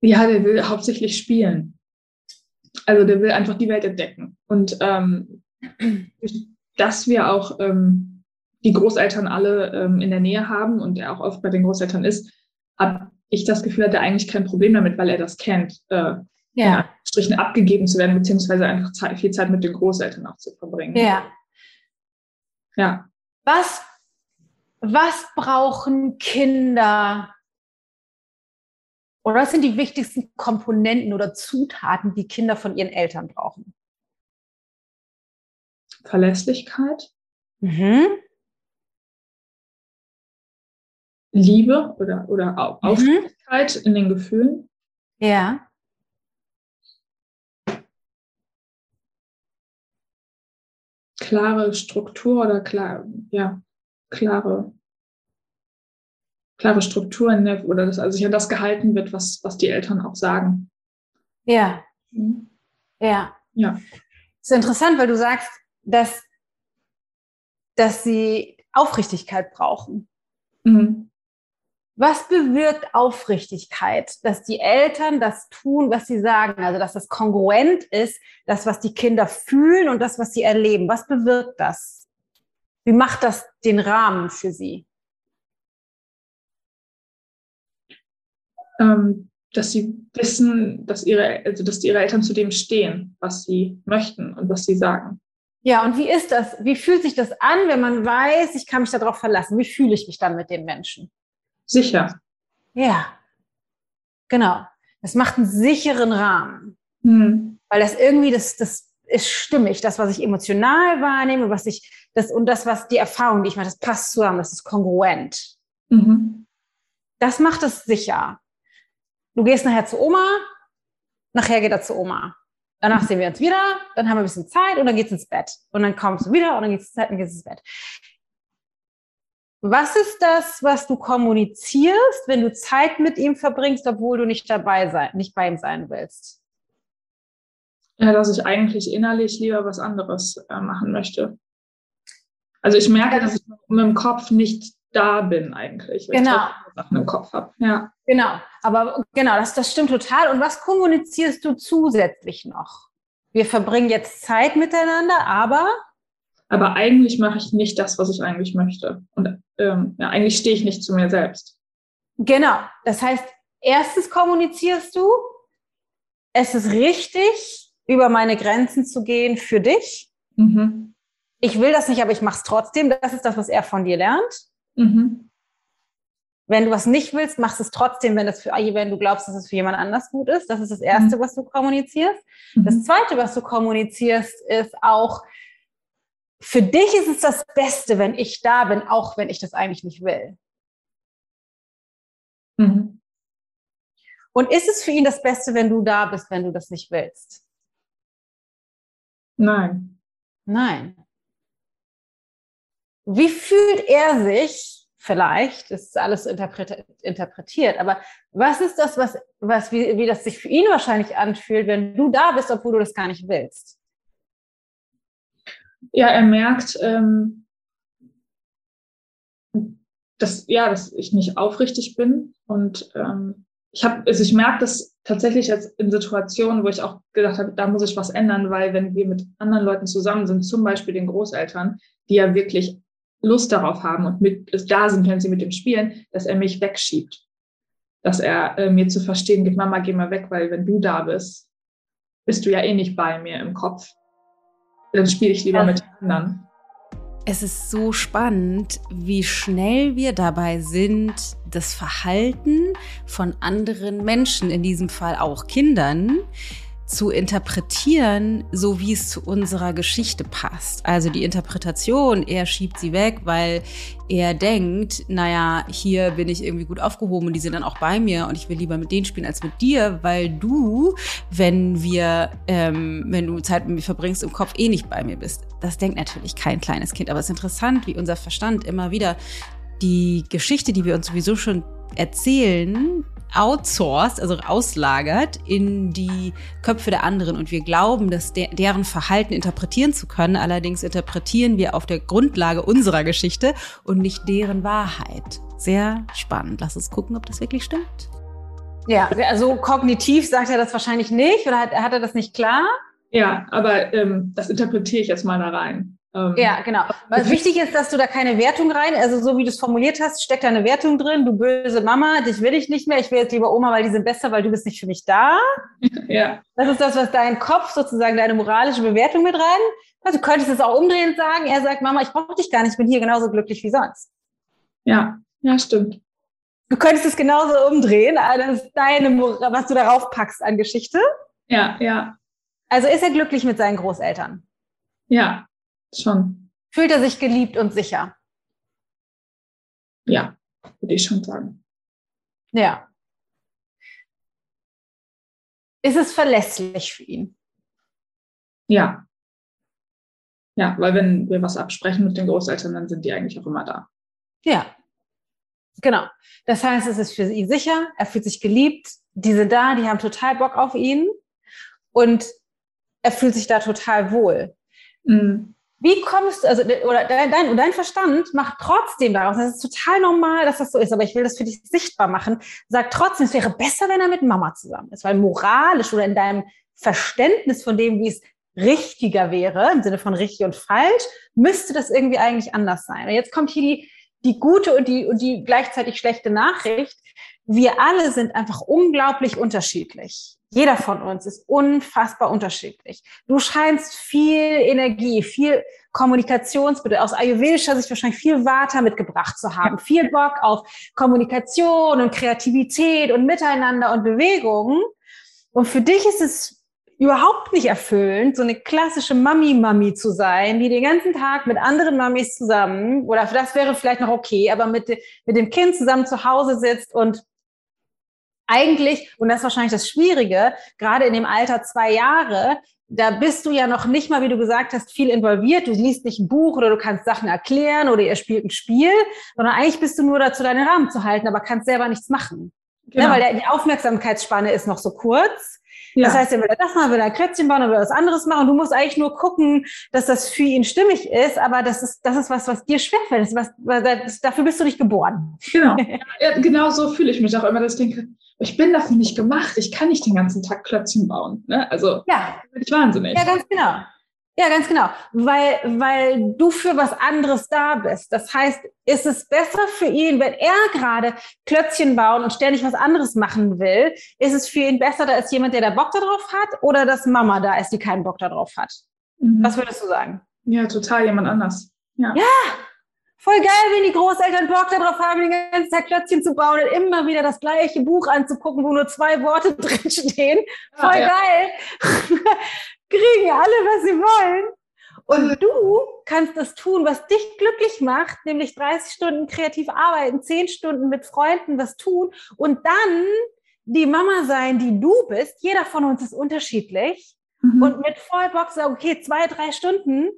[SPEAKER 2] Ja, der will hauptsächlich spielen. Also der will einfach die Welt entdecken. Und ähm, dass wir auch ähm, die Großeltern alle ähm, in der Nähe haben und er auch oft bei den Großeltern ist, ab ich das Gefühl hatte, eigentlich kein Problem damit, weil er das kennt, äh, ja. Strichen abgegeben zu werden, beziehungsweise einfach Zeit, viel Zeit mit den Großeltern auch zu verbringen.
[SPEAKER 1] Ja.
[SPEAKER 2] Ja.
[SPEAKER 1] Was, was brauchen Kinder oder was sind die wichtigsten Komponenten oder Zutaten, die Kinder von ihren Eltern brauchen?
[SPEAKER 2] Verlässlichkeit. Mhm. Liebe oder, oder. Aufmerksamkeit mhm. in den Gefühlen.
[SPEAKER 1] Ja.
[SPEAKER 2] Klare Struktur oder klar, ja, klare, klare Strukturen oder dass also sich an das gehalten wird, was, was die Eltern auch sagen.
[SPEAKER 1] Ja. Mhm. Ja.
[SPEAKER 2] Ja.
[SPEAKER 1] Das ist interessant, weil du sagst, dass, dass sie Aufrichtigkeit brauchen. Mhm. Was bewirkt Aufrichtigkeit, dass die Eltern das tun, was sie sagen, also dass das kongruent ist, das, was die Kinder fühlen und das, was sie erleben? Was bewirkt das? Wie macht das den Rahmen für sie?
[SPEAKER 2] Ähm, dass sie wissen, dass ihre, also dass ihre Eltern zu dem stehen, was sie möchten und was sie sagen.
[SPEAKER 1] Ja, und wie ist das? Wie fühlt sich das an, wenn man weiß, ich kann mich darauf verlassen? Wie fühle ich mich dann mit den Menschen?
[SPEAKER 2] Sicher.
[SPEAKER 1] Ja, genau. Das macht einen sicheren Rahmen. Hm. Weil das irgendwie, das, das ist stimmig. Das, was ich emotional wahrnehme, was ich, das und das, was die Erfahrung, die ich mache, das passt zusammen, das ist kongruent. Mhm. Das macht es sicher. Du gehst nachher zu Oma, nachher geht er zu Oma. Danach sehen wir uns wieder, dann haben wir ein bisschen Zeit und dann geht's ins Bett. Und dann kommst du wieder und dann geht's ins Bett und geht's ins Bett. Was ist das, was du kommunizierst, wenn du Zeit mit ihm verbringst, obwohl du nicht dabei sein, nicht bei ihm sein willst?
[SPEAKER 2] Ja, dass ich eigentlich innerlich lieber was anderes äh, machen möchte. Also ich merke, dass ich mit dem Kopf nicht da bin eigentlich,
[SPEAKER 1] genau.
[SPEAKER 2] ich Sachen im Kopf habe. Ja.
[SPEAKER 1] Genau, aber genau, das, das stimmt total. Und was kommunizierst du zusätzlich noch? Wir verbringen jetzt Zeit miteinander, aber
[SPEAKER 2] aber eigentlich mache ich nicht das, was ich eigentlich möchte. Und ähm, ja, eigentlich stehe ich nicht zu mir selbst.
[SPEAKER 1] Genau. Das heißt, erstens kommunizierst du, es ist richtig, über meine Grenzen zu gehen für dich. Mhm. Ich will das nicht, aber ich mache es trotzdem. Das ist das, was er von dir lernt. Mhm. Wenn du was nicht willst, machst es trotzdem, wenn, das für, wenn du glaubst, dass es für jemand anders gut ist. Das ist das Erste, mhm. was du kommunizierst. Mhm. Das Zweite, was du kommunizierst, ist auch, für dich ist es das Beste, wenn ich da bin, auch wenn ich das eigentlich nicht will. Mhm. Und ist es für ihn das Beste, wenn du da bist, wenn du das nicht willst?
[SPEAKER 2] Nein.
[SPEAKER 1] Nein. Wie fühlt er sich vielleicht? Das ist alles interpretiert, aber was ist das, was, was wie, wie das sich für ihn wahrscheinlich anfühlt, wenn du da bist, obwohl du das gar nicht willst?
[SPEAKER 2] Ja, er merkt, ähm, dass, ja, dass ich nicht aufrichtig bin. Und ähm, ich habe, also ich merke das tatsächlich jetzt in Situationen, wo ich auch gedacht habe, da muss ich was ändern, weil wenn wir mit anderen Leuten zusammen sind, zum Beispiel den Großeltern, die ja wirklich Lust darauf haben und mit da sind, wenn sie mit dem spielen, dass er mich wegschiebt. Dass er äh, mir zu verstehen gibt, Mama, geh mal weg, weil wenn du da bist, bist du ja eh nicht bei mir im Kopf dann spiele ich lieber ja. mit anderen.
[SPEAKER 1] Es ist so spannend, wie schnell wir dabei sind, das Verhalten von anderen Menschen, in diesem Fall auch Kindern, zu interpretieren, so wie es zu unserer Geschichte passt. Also die Interpretation, er schiebt sie weg, weil er denkt, naja, hier bin ich irgendwie gut aufgehoben und die sind dann auch bei mir und ich will lieber mit denen spielen als mit dir, weil du, wenn wir, ähm, wenn du Zeit mit mir verbringst, im Kopf eh nicht bei mir bist. Das denkt natürlich kein kleines Kind, aber es ist interessant, wie unser Verstand immer wieder die Geschichte, die wir uns sowieso schon erzählen, outsourced, also auslagert in die Köpfe der anderen und wir glauben, dass de deren Verhalten interpretieren zu können. Allerdings interpretieren wir auf der Grundlage unserer Geschichte und nicht deren Wahrheit. Sehr spannend. Lass uns gucken, ob das wirklich stimmt. Ja, also kognitiv sagt er das wahrscheinlich nicht oder hat, hat er das nicht klar?
[SPEAKER 2] Ja, aber ähm, das interpretiere ich jetzt mal da rein.
[SPEAKER 1] Ähm, ja, genau. Was wichtig ist, dass du da keine Wertung rein, also so wie du es formuliert hast, steckt da eine Wertung drin. Du böse Mama, dich will ich nicht mehr. Ich will jetzt lieber Oma, weil die sind besser, weil du bist nicht für mich da.
[SPEAKER 2] Ja.
[SPEAKER 1] Das ist das, was dein Kopf sozusagen deine moralische Bewertung mit rein. Also du könntest es auch umdrehend sagen. Er sagt, Mama, ich brauche dich gar nicht, ich bin hier genauso glücklich wie sonst.
[SPEAKER 2] Ja, ja, stimmt.
[SPEAKER 1] Du könntest es genauso umdrehen. Ist deine, was du darauf packst an Geschichte.
[SPEAKER 2] Ja, ja.
[SPEAKER 1] Also ist er glücklich mit seinen Großeltern?
[SPEAKER 2] Ja, Schon.
[SPEAKER 1] Fühlt er sich geliebt und sicher?
[SPEAKER 2] Ja, würde ich schon sagen.
[SPEAKER 1] Ja. Ist es verlässlich für ihn?
[SPEAKER 2] Ja. Ja, weil wenn wir was absprechen mit den Großeltern, dann sind die eigentlich auch immer da.
[SPEAKER 1] Ja. Genau. Das heißt, es ist für ihn sicher, er fühlt sich geliebt, die sind da, die haben total Bock auf ihn und er fühlt sich da total wohl. Mhm. Wie kommst du, also, oder dein, dein Verstand macht trotzdem daraus, das ist total normal, dass das so ist, aber ich will das für dich sichtbar machen, sagt trotzdem, es wäre besser, wenn er mit Mama zusammen ist, weil moralisch oder in deinem Verständnis von dem, wie es richtiger wäre, im Sinne von richtig und falsch, müsste das irgendwie eigentlich anders sein. Und jetzt kommt hier die, die gute und die, und die gleichzeitig schlechte Nachricht. wir alle sind einfach unglaublich unterschiedlich. Jeder von uns ist unfassbar unterschiedlich. Du scheinst viel Energie, viel Kommunikationsbedürfnis, aus ayurvedischer Sicht wahrscheinlich viel Vata mitgebracht zu haben, viel Bock auf Kommunikation und Kreativität und Miteinander und Bewegung. Und für dich ist es überhaupt nicht erfüllend, so eine klassische Mami-Mami zu sein, die den ganzen Tag mit anderen Mamis zusammen, oder das wäre vielleicht noch okay, aber mit, mit dem Kind zusammen zu Hause sitzt und eigentlich, und das ist wahrscheinlich das Schwierige, gerade in dem Alter zwei Jahre, da bist du ja noch nicht mal, wie du gesagt hast, viel involviert. Du liest nicht ein Buch oder du kannst Sachen erklären oder ihr spielt ein Spiel, sondern eigentlich bist du nur dazu, deinen Rahmen zu halten, aber kannst selber nichts machen. Genau. Ja, weil die Aufmerksamkeitsspanne ist noch so kurz. Ja. Das heißt, er will das machen, will ein Klötzchen bauen, er will was anderes machen. Du musst eigentlich nur gucken, dass das für ihn stimmig ist, aber das ist, das ist was, was dir schwerfällt. Das, was, das, dafür bist du nicht geboren.
[SPEAKER 2] Genau. Ja, genau so fühle ich mich auch immer, dass ich denke, ich bin dafür nicht gemacht. Ich kann nicht den ganzen Tag Klötzchen bauen. Ne? Also,
[SPEAKER 1] ja.
[SPEAKER 2] bin ich wahnsinnig.
[SPEAKER 1] Ja, ganz genau. Ja, ganz genau. Weil, weil du für was anderes da bist. Das heißt, ist es besser für ihn, wenn er gerade Klötzchen bauen und ständig was anderes machen will, ist es für ihn besser, da ist jemand, der da Bock darauf hat oder dass Mama da ist, die keinen Bock darauf hat? Mhm. Was würdest du sagen?
[SPEAKER 2] Ja, total jemand anders.
[SPEAKER 1] Ja. ja, voll geil, wenn die Großeltern Bock darauf haben, den ganzen Tag Klötzchen zu bauen und immer wieder das gleiche Buch anzugucken, wo nur zwei Worte drinstehen. Voll ja, geil. Kriegen alle, was sie wollen. Und du kannst das tun, was dich glücklich macht, nämlich 30 Stunden kreativ arbeiten, 10 Stunden mit Freunden was tun und dann die Mama sein, die du bist. Jeder von uns ist unterschiedlich. Mhm. Und mit voll Bock sagen, okay, zwei, drei Stunden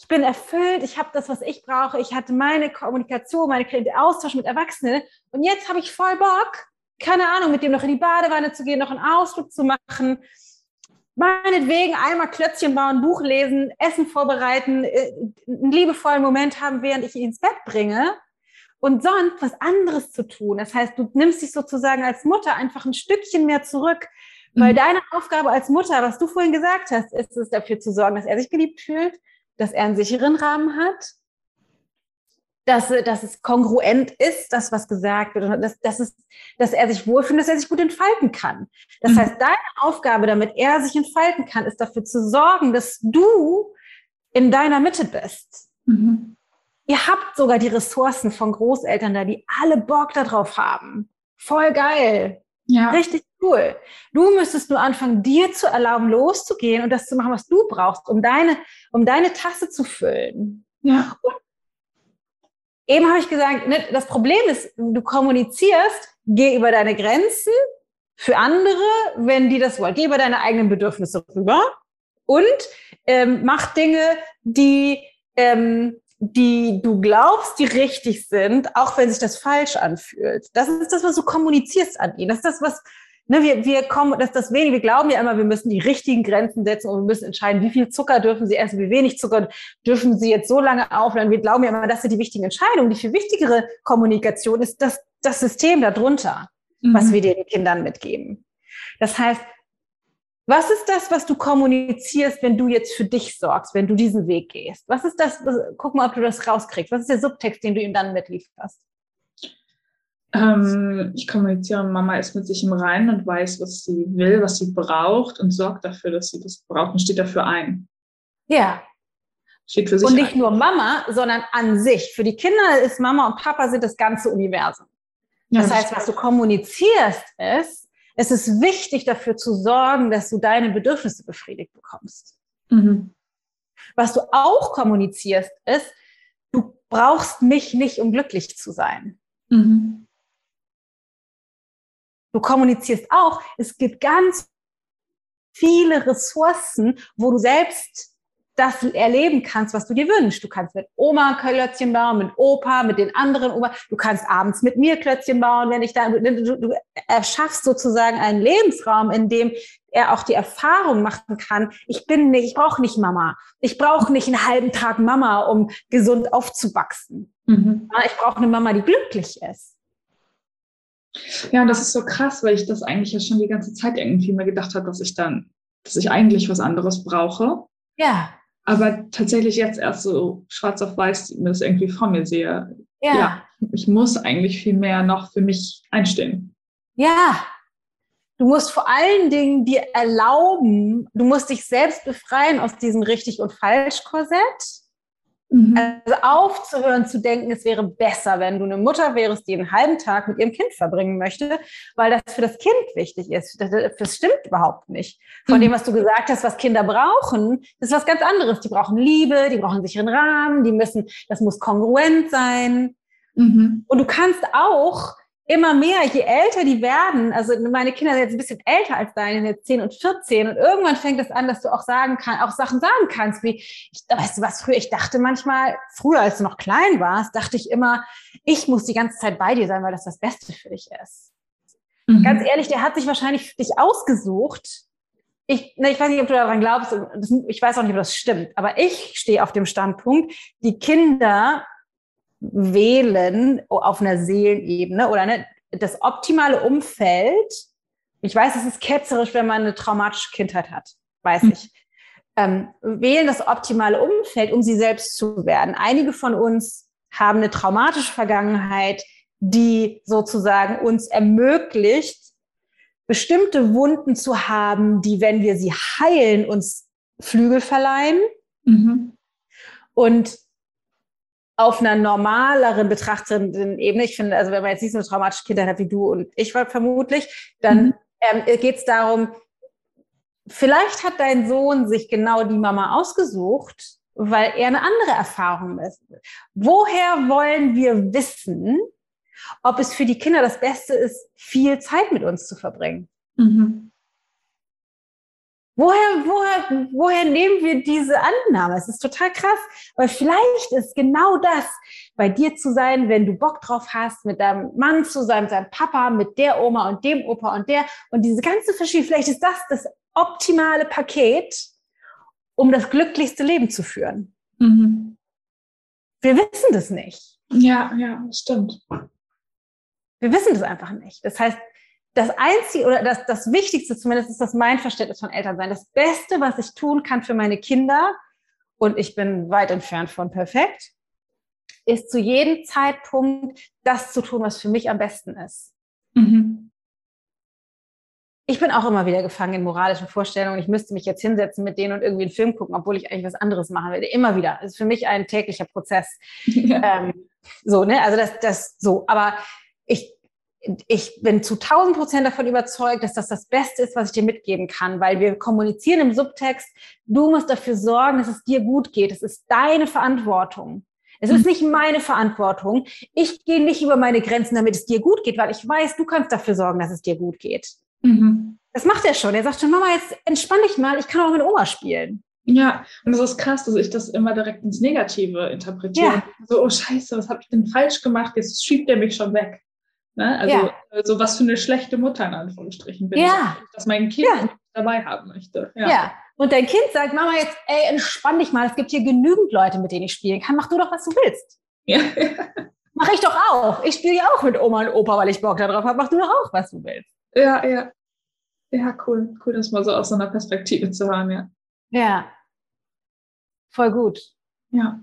[SPEAKER 1] ich bin erfüllt, ich habe das, was ich brauche, ich hatte meine Kommunikation, meine Austausch mit Erwachsenen. Und jetzt habe ich voll Bock, keine Ahnung, mit dem noch in die Badewanne zu gehen, noch einen Ausflug zu machen, meinetwegen einmal Klötzchen bauen, Buch lesen, Essen vorbereiten, äh, einen liebevollen Moment haben, während ich ihn ins Bett bringe. Und sonst was anderes zu tun. Das heißt, du nimmst dich sozusagen als Mutter einfach ein Stückchen mehr zurück, weil mhm. deine Aufgabe als Mutter, was du vorhin gesagt hast, ist es dafür zu sorgen, dass er sich geliebt fühlt, dass er einen sicheren Rahmen hat, dass, dass es kongruent ist, das, was gesagt wird, und dass, dass, es, dass er sich wohlfühlt, dass er sich gut entfalten kann. Das mhm. heißt, deine Aufgabe, damit er sich entfalten kann, ist dafür zu sorgen, dass du in deiner Mitte bist. Mhm. Ihr habt sogar die Ressourcen von Großeltern da, die alle Bock darauf haben. Voll geil. Ja. Richtig cool. Du müsstest nur anfangen, dir zu erlauben, loszugehen und das zu machen, was du brauchst, um deine, um deine Tasse zu füllen. Ja. Und eben habe ich gesagt, ne, das Problem ist, du kommunizierst, geh über deine Grenzen für andere, wenn die das wollen. Geh über deine eigenen Bedürfnisse rüber und ähm, mach Dinge, die ähm, die du glaubst, die richtig sind, auch wenn sich das falsch anfühlt. Das ist das, was du kommunizierst an ihn. Das ist das, was ne, wir, wir kommen, das das wenig. Wir glauben ja immer, wir müssen die richtigen Grenzen setzen und wir müssen entscheiden, wie viel Zucker dürfen sie essen, wie wenig Zucker dürfen sie jetzt so lange aufladen. Wir glauben ja immer, das sind die wichtigen Entscheidungen. Die viel wichtigere Kommunikation ist das, das System darunter, mhm. was wir den Kindern mitgeben. Das heißt, was ist das, was du kommunizierst, wenn du jetzt für dich sorgst, wenn du diesen Weg gehst? Was ist das? Guck mal, ob du das rauskriegst. Was ist der Subtext, den du ihm dann mitlieferst?
[SPEAKER 2] Ähm, ich kommuniziere, Mama ist mit sich im Reinen und weiß, was sie will, was sie braucht und sorgt dafür, dass sie das braucht und steht dafür ein.
[SPEAKER 1] Ja.
[SPEAKER 2] Steht für sich
[SPEAKER 1] und nicht ein. nur Mama, sondern an sich. Für die Kinder ist Mama und Papa sind das ganze Universum. Ja, das heißt, was du kommunizierst, ist, es ist wichtig dafür zu sorgen, dass du deine Bedürfnisse befriedigt bekommst. Mhm. Was du auch kommunizierst, ist, du brauchst mich nicht, um glücklich zu sein. Mhm. Du kommunizierst auch, es gibt ganz viele Ressourcen, wo du selbst das erleben kannst, was du dir wünschst. Du kannst mit Oma Klötzchen bauen, mit Opa, mit den anderen Oma. Du kannst abends mit mir Klötzchen bauen, wenn ich da, du, du erschaffst sozusagen einen Lebensraum, in dem er auch die Erfahrung machen kann, ich bin nicht, ich brauche nicht Mama. Ich brauche nicht einen halben Tag Mama, um gesund aufzuwachsen. Mhm. Ich brauche eine Mama, die glücklich ist.
[SPEAKER 2] Ja, und das ist so krass, weil ich das eigentlich ja schon die ganze Zeit irgendwie mir gedacht habe, dass ich dann, dass ich eigentlich was anderes brauche.
[SPEAKER 1] Ja
[SPEAKER 2] aber tatsächlich jetzt erst so schwarz auf weiß mir das irgendwie vor mir sehe.
[SPEAKER 1] Ja. ja.
[SPEAKER 2] ich muss eigentlich viel mehr noch für mich einstehen.
[SPEAKER 1] Ja, du musst vor allen Dingen dir erlauben, du musst dich selbst befreien aus diesem richtig und falsch Korsett Mhm. Also aufzuhören zu denken, es wäre besser, wenn du eine Mutter wärst, die einen halben Tag mit ihrem Kind verbringen möchte, weil das für das Kind wichtig ist. Das, das stimmt überhaupt nicht. Von mhm. dem, was du gesagt hast, was Kinder brauchen, ist was ganz anderes. Die brauchen Liebe, die brauchen sicheren Rahmen, die müssen, das muss kongruent sein. Mhm. Und du kannst auch immer mehr, je älter die werden, also meine Kinder sind jetzt ein bisschen älter als deine, jetzt 10 und 14 und irgendwann fängt es an, dass du auch sagen kannst, auch Sachen sagen kannst, wie, ich, weißt du was, früher, ich dachte manchmal, früher als du noch klein warst, dachte ich immer, ich muss die ganze Zeit bei dir sein, weil das das Beste für dich ist. Mhm. Ganz ehrlich, der hat sich wahrscheinlich für dich ausgesucht. Ich, ne, ich weiß nicht, ob du daran glaubst, ich weiß auch nicht, ob das stimmt, aber ich stehe auf dem Standpunkt, die Kinder wählen auf einer Seelenebene oder ne, das optimale Umfeld. Ich weiß, es ist ketzerisch, wenn man eine traumatische Kindheit hat, weiß mhm. ich. Ähm, wählen das optimale Umfeld, um sie selbst zu werden. Einige von uns haben eine traumatische Vergangenheit, die sozusagen uns ermöglicht, bestimmte Wunden zu haben, die, wenn wir sie heilen, uns Flügel verleihen. Mhm. Und auf einer normaleren betrachtenden Ebene, ich finde, also wenn man jetzt nicht so eine traumatische Kindheit hat wie du und ich war vermutlich, dann mhm. ähm, geht es darum, vielleicht hat dein Sohn sich genau die Mama ausgesucht, weil er eine andere Erfahrung ist. Woher wollen wir wissen, ob es für die Kinder das Beste ist, viel Zeit mit uns zu verbringen? Mhm. Woher, woher, woher nehmen wir diese Annahme? Es ist total krass, weil vielleicht ist genau das, bei dir zu sein, wenn du Bock drauf hast, mit deinem Mann zu sein, mit deinem Papa, mit der Oma und dem Opa und der und diese ganze Verschiebung, vielleicht ist das das optimale Paket, um das glücklichste Leben zu führen. Mhm. Wir wissen das nicht.
[SPEAKER 2] Ja, ja, das stimmt.
[SPEAKER 1] Wir wissen das einfach nicht. Das heißt, das Einzige oder das, das Wichtigste zumindest ist das mein Verständnis von Elternsein. Das Beste, was ich tun kann für meine Kinder, und ich bin weit entfernt von perfekt, ist zu jedem Zeitpunkt das zu tun, was für mich am besten ist. Mhm. Ich bin auch immer wieder gefangen in moralischen Vorstellungen. Ich müsste mich jetzt hinsetzen mit denen und irgendwie einen Film gucken, obwohl ich eigentlich was anderes machen will. Immer wieder. Das ist für mich ein täglicher Prozess. Ja. Ähm, so, ne? Also das, das so. Aber ich ich bin zu 1000 Prozent davon überzeugt, dass das das Beste ist, was ich dir mitgeben kann, weil wir kommunizieren im Subtext, du musst dafür sorgen, dass es dir gut geht. Es ist deine Verantwortung. Es ist nicht meine Verantwortung. Ich gehe nicht über meine Grenzen, damit es dir gut geht, weil ich weiß, du kannst dafür sorgen, dass es dir gut geht. Mhm. Das macht er schon. Er sagt schon, Mama, jetzt entspann dich mal, ich kann auch mit Oma spielen.
[SPEAKER 2] Ja, und es ist krass, dass ich das immer direkt ins Negative interpretiere. Ja. So, oh Scheiße, was habe ich denn falsch gemacht? Jetzt schiebt er mich schon weg. Ne? Also ja. so was für eine schlechte Mutter in Anführungsstrichen bin
[SPEAKER 1] ja.
[SPEAKER 2] ich, dass mein Kind ja. dabei haben möchte.
[SPEAKER 1] Ja. ja. Und dein Kind sagt, Mama, jetzt, ey, entspann dich mal, es gibt hier genügend Leute, mit denen ich spielen kann. Mach du doch, was du willst. Ja. Mach ich doch auch. Ich spiele ja auch mit Oma und Opa, weil ich Bock darauf habe. Mach du doch auch, was du willst.
[SPEAKER 2] Ja, ja. Ja, cool. Cool, das mal so aus so einer Perspektive zu hören, ja.
[SPEAKER 1] Ja. Voll gut.
[SPEAKER 2] Ja.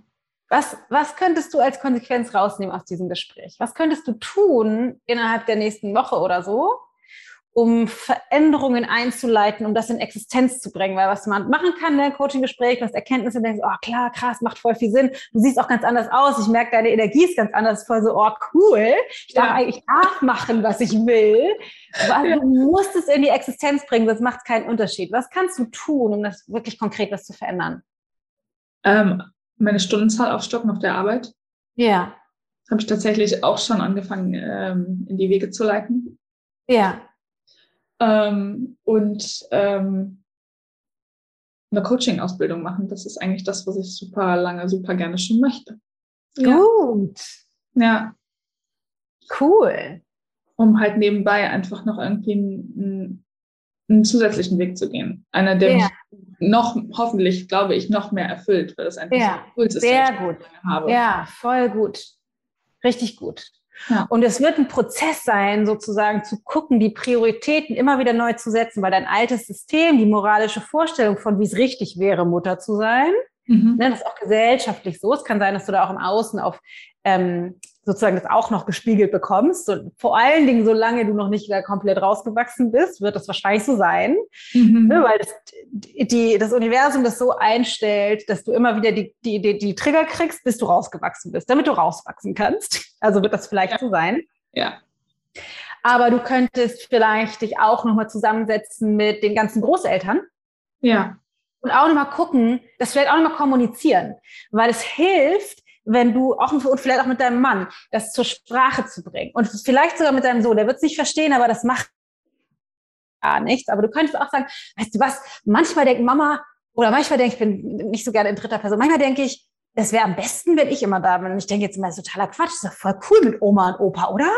[SPEAKER 1] Was, was könntest du als Konsequenz rausnehmen aus diesem Gespräch? Was könntest du tun innerhalb der nächsten Woche oder so, um Veränderungen einzuleiten, um das in Existenz zu bringen? Weil was man machen kann, ne, Coaching-Gespräch, du hast Erkenntnisse, denkst, oh klar, krass, macht voll viel Sinn. Du siehst auch ganz anders aus. Ich merke, deine Energie ist ganz anders. Voll so, oh cool. Ich darf ja. eigentlich darf machen, was ich will. Aber du musst es in die Existenz bringen, sonst macht es keinen Unterschied. Was kannst du tun, um das wirklich konkret was zu verändern?
[SPEAKER 2] Ähm, meine Stundenzahl aufstocken auf der Arbeit.
[SPEAKER 1] Ja.
[SPEAKER 2] Habe ich tatsächlich auch schon angefangen, ähm, in die Wege zu leiten.
[SPEAKER 1] Ja.
[SPEAKER 2] Ähm, und ähm, eine Coaching-Ausbildung machen. Das ist eigentlich das, was ich super lange, super gerne schon möchte.
[SPEAKER 1] Gut.
[SPEAKER 2] Ja.
[SPEAKER 1] Cool.
[SPEAKER 2] Um halt nebenbei einfach noch irgendwie einen, einen zusätzlichen Weg zu gehen. Einer, der ja. mich noch, hoffentlich, glaube ich, noch mehr erfüllt, weil das einfach
[SPEAKER 1] ja, so cool ist. Sehr gut. Habe. Ja, voll gut. Richtig gut. Ja. Und es wird ein Prozess sein, sozusagen zu gucken, die Prioritäten immer wieder neu zu setzen, weil dein altes System, die moralische Vorstellung von, wie es richtig wäre, Mutter zu sein, Mhm. Ne, das ist auch gesellschaftlich so. Es kann sein, dass du da auch im Außen auf ähm, sozusagen das auch noch gespiegelt bekommst. Und vor allen Dingen, solange du noch nicht wieder komplett rausgewachsen bist, wird das wahrscheinlich so sein, mhm. ne, weil das, die, das Universum das so einstellt, dass du immer wieder die, die, die, die Trigger kriegst, bis du rausgewachsen bist, damit du rauswachsen kannst. Also wird das vielleicht
[SPEAKER 2] ja.
[SPEAKER 1] so sein.
[SPEAKER 2] Ja.
[SPEAKER 1] Aber du könntest vielleicht dich auch nochmal zusammensetzen mit den ganzen Großeltern.
[SPEAKER 2] Ja.
[SPEAKER 1] Und auch nochmal gucken, das vielleicht auch nochmal kommunizieren, weil es hilft, wenn du auch und vielleicht auch mit deinem Mann das zur Sprache zu bringen und vielleicht sogar mit deinem Sohn, der wird es nicht verstehen, aber das macht gar nichts. Aber du könntest auch sagen, weißt du was, manchmal denkt Mama oder manchmal denke ich, bin nicht so gerne in dritter Person, manchmal denke ich, es wäre am besten, wenn ich immer da bin. Und ich denke jetzt immer, das ist totaler Quatsch, das ist doch voll cool mit Oma und Opa, oder?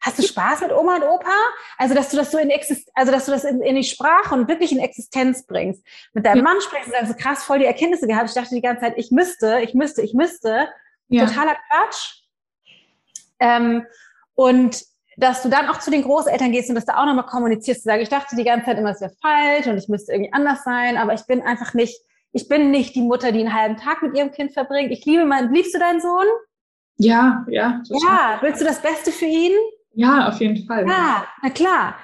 [SPEAKER 1] Hast du Spaß mit Oma und Opa? Also, dass du das so in Exist also dass du das in, in, die Sprache und wirklich in Existenz bringst. Mit deinem ja. Mann sprichst und sagst, so krass, voll die Erkenntnisse gehabt. Ich dachte die ganze Zeit, ich müsste, ich müsste, ich müsste. Ja. Totaler Quatsch. Ähm, und dass du dann auch zu den Großeltern gehst und dass du auch nochmal kommunizierst, zu sagen, ich dachte die ganze Zeit immer, es wäre falsch und ich müsste irgendwie anders sein, aber ich bin einfach nicht, ich bin nicht die Mutter, die einen halben Tag mit ihrem Kind verbringt. Ich liebe meinen, liebst du deinen Sohn?
[SPEAKER 2] Ja, ja.
[SPEAKER 1] Ja, willst du das Beste für ihn?
[SPEAKER 2] Ja, auf jeden Fall.
[SPEAKER 1] Ja, na klar.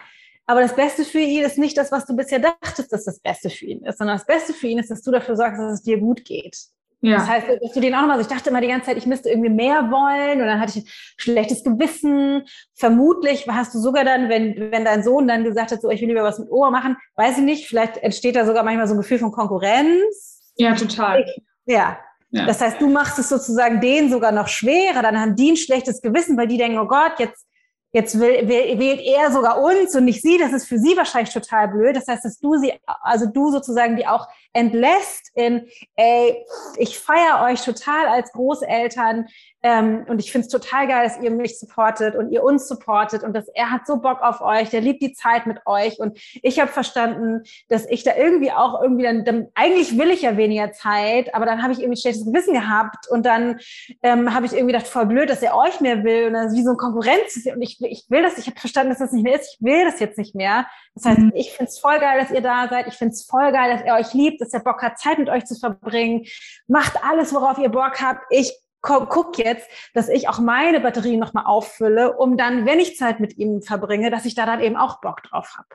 [SPEAKER 1] Aber das Beste für ihn ist nicht das, was du bisher dachtest, dass das Beste für ihn ist, sondern das Beste für ihn ist, dass du dafür sorgst, dass es dir gut geht. Ja. Das heißt, dass du den auch nochmal, so, ich dachte immer die ganze Zeit, ich müsste irgendwie mehr wollen und dann hatte ich ein schlechtes Gewissen. Vermutlich hast du sogar dann, wenn, wenn dein Sohn dann gesagt hat, so, ich will lieber was mit Oma machen, weiß ich nicht, vielleicht entsteht da sogar manchmal so ein Gefühl von Konkurrenz.
[SPEAKER 2] Ja, total.
[SPEAKER 1] Ich, ja. ja. Das heißt, du machst es sozusagen denen sogar noch schwerer, dann haben die ein schlechtes Gewissen, weil die denken, oh Gott, jetzt Jetzt will, wählt er sogar uns und nicht sie. Das ist für sie wahrscheinlich total blöd. Das heißt, dass du sie, also du sozusagen die auch entlässt in, ey, ich feiere euch total als Großeltern. Ähm, und ich finde es total geil, dass ihr mich supportet und ihr uns supportet und dass er hat so Bock auf euch, der liebt die Zeit mit euch. Und ich habe verstanden, dass ich da irgendwie auch irgendwie dann, dann eigentlich will ich ja weniger Zeit, aber dann habe ich irgendwie schlechtes Gewissen gehabt und dann ähm, habe ich irgendwie gedacht, voll blöd, dass er euch mehr will und das ist wie so ein Konkurrenz. Und ich, ich will das, ich habe verstanden, dass das nicht mehr ist, ich will das jetzt nicht mehr. Das heißt, mhm. ich finde es voll geil, dass ihr da seid. Ich finde es voll geil, dass er euch liebt, dass er Bock hat, Zeit mit euch zu verbringen. Macht alles, worauf ihr Bock habt. Ich guck jetzt, dass ich auch meine Batterie nochmal auffülle, um dann, wenn ich Zeit mit ihm verbringe, dass ich da dann eben auch Bock drauf habe.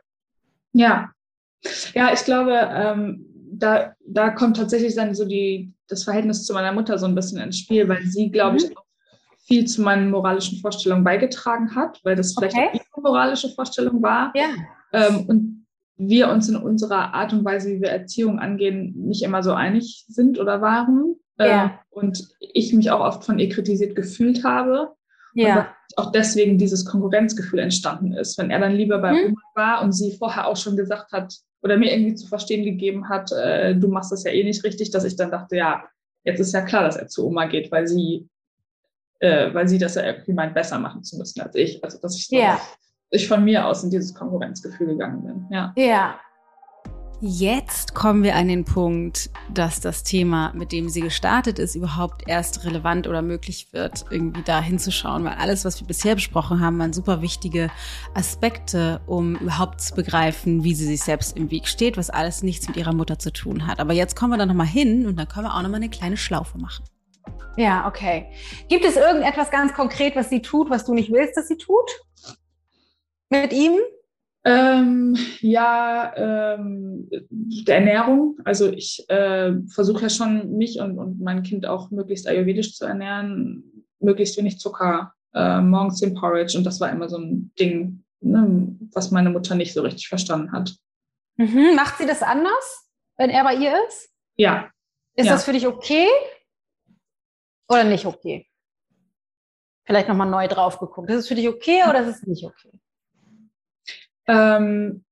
[SPEAKER 2] Ja. Ja, ich glaube, ähm, da, da kommt tatsächlich dann so die, das Verhältnis zu meiner Mutter so ein bisschen ins Spiel, weil sie, glaube mhm. ich, auch viel zu meinen moralischen Vorstellungen beigetragen hat, weil das vielleicht okay. auch ihre moralische Vorstellung war.
[SPEAKER 1] Ja.
[SPEAKER 2] Ähm, und wir uns in unserer Art und Weise, wie wir Erziehung angehen, nicht immer so einig sind oder waren. Ja. Ähm, und ich mich auch oft von ihr kritisiert gefühlt habe.
[SPEAKER 1] Ja.
[SPEAKER 2] Und auch deswegen dieses Konkurrenzgefühl entstanden ist. Wenn er dann lieber bei hm. Oma war und sie vorher auch schon gesagt hat oder mir irgendwie zu verstehen gegeben hat, äh, du machst das ja eh nicht richtig, dass ich dann dachte, ja, jetzt ist ja klar, dass er zu Oma geht, weil sie, äh, weil sie das ja irgendwie meint, besser machen zu müssen als ich. Also dass ich, so, ja. Ich von mir aus in dieses Konkurrenzgefühl gegangen bin. Ja.
[SPEAKER 1] Ja, Jetzt kommen wir an den Punkt, dass das Thema, mit dem sie gestartet ist, überhaupt erst relevant oder möglich wird, irgendwie da hinzuschauen, weil alles, was wir bisher besprochen haben, waren super wichtige Aspekte, um überhaupt zu begreifen, wie sie sich selbst im Weg steht, was alles nichts mit ihrer Mutter zu tun hat. Aber jetzt kommen wir da nochmal hin und dann können wir auch nochmal eine kleine Schlaufe machen. Ja, okay. Gibt es irgendetwas ganz konkret, was sie tut, was du nicht willst, dass sie tut? Mit ihm?
[SPEAKER 2] Ähm, ja, ähm, der Ernährung. Also ich äh, versuche ja schon, mich und, und mein Kind auch möglichst ayurvedisch zu ernähren, möglichst wenig Zucker, äh, morgens den Porridge. Und das war immer so ein Ding, ne, was meine Mutter nicht so richtig verstanden hat.
[SPEAKER 1] Mhm. Macht sie das anders, wenn er bei ihr ist?
[SPEAKER 2] Ja.
[SPEAKER 1] Ist
[SPEAKER 2] ja.
[SPEAKER 1] das für dich okay oder nicht okay? Vielleicht nochmal neu drauf geguckt. Ist es für dich okay oder ist es nicht okay?
[SPEAKER 2] Ähm,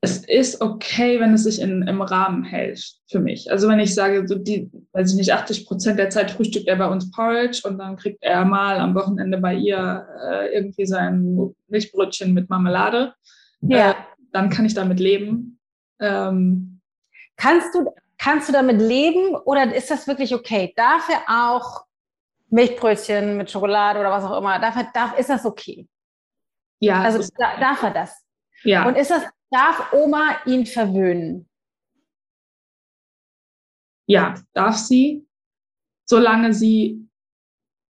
[SPEAKER 2] es ist okay, wenn es sich in, im Rahmen hält für mich. Also wenn ich sage, so die, weiß ich nicht, 80 Prozent der Zeit frühstückt er bei uns Porridge und dann kriegt er mal am Wochenende bei ihr äh, irgendwie sein Milchbrötchen mit Marmelade.
[SPEAKER 1] Ja. Äh,
[SPEAKER 2] dann kann ich damit leben. Ähm,
[SPEAKER 1] kannst du, kannst du damit leben oder ist das wirklich okay? Darf er auch Milchbrötchen mit Schokolade oder was auch immer? Darf, er, darf, ist das okay?
[SPEAKER 2] Ja.
[SPEAKER 1] Also da, darf er das?
[SPEAKER 2] Ja.
[SPEAKER 1] Und ist das, darf Oma ihn verwöhnen?
[SPEAKER 2] ja, darf sie, solange sie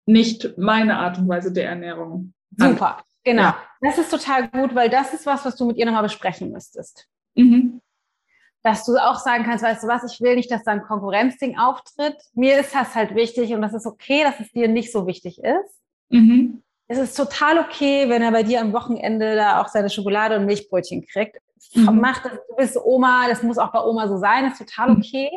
[SPEAKER 2] nicht meine Art und Weise der Ernährung.
[SPEAKER 1] Super, genau. Ja. Das ist total gut, weil das ist was, was du mit ihr nochmal besprechen müsstest. Mhm. Dass du auch sagen kannst, weißt du was, ich will nicht, dass da ein Konkurrenzding auftritt. Mir ist das halt wichtig und das ist okay, dass es dir nicht so wichtig ist. Mhm. Es ist total okay, wenn er bei dir am Wochenende da auch seine Schokolade und Milchbrötchen kriegt. Mhm. Mach das, du bist Oma, das muss auch bei Oma so sein, ist total mhm. okay.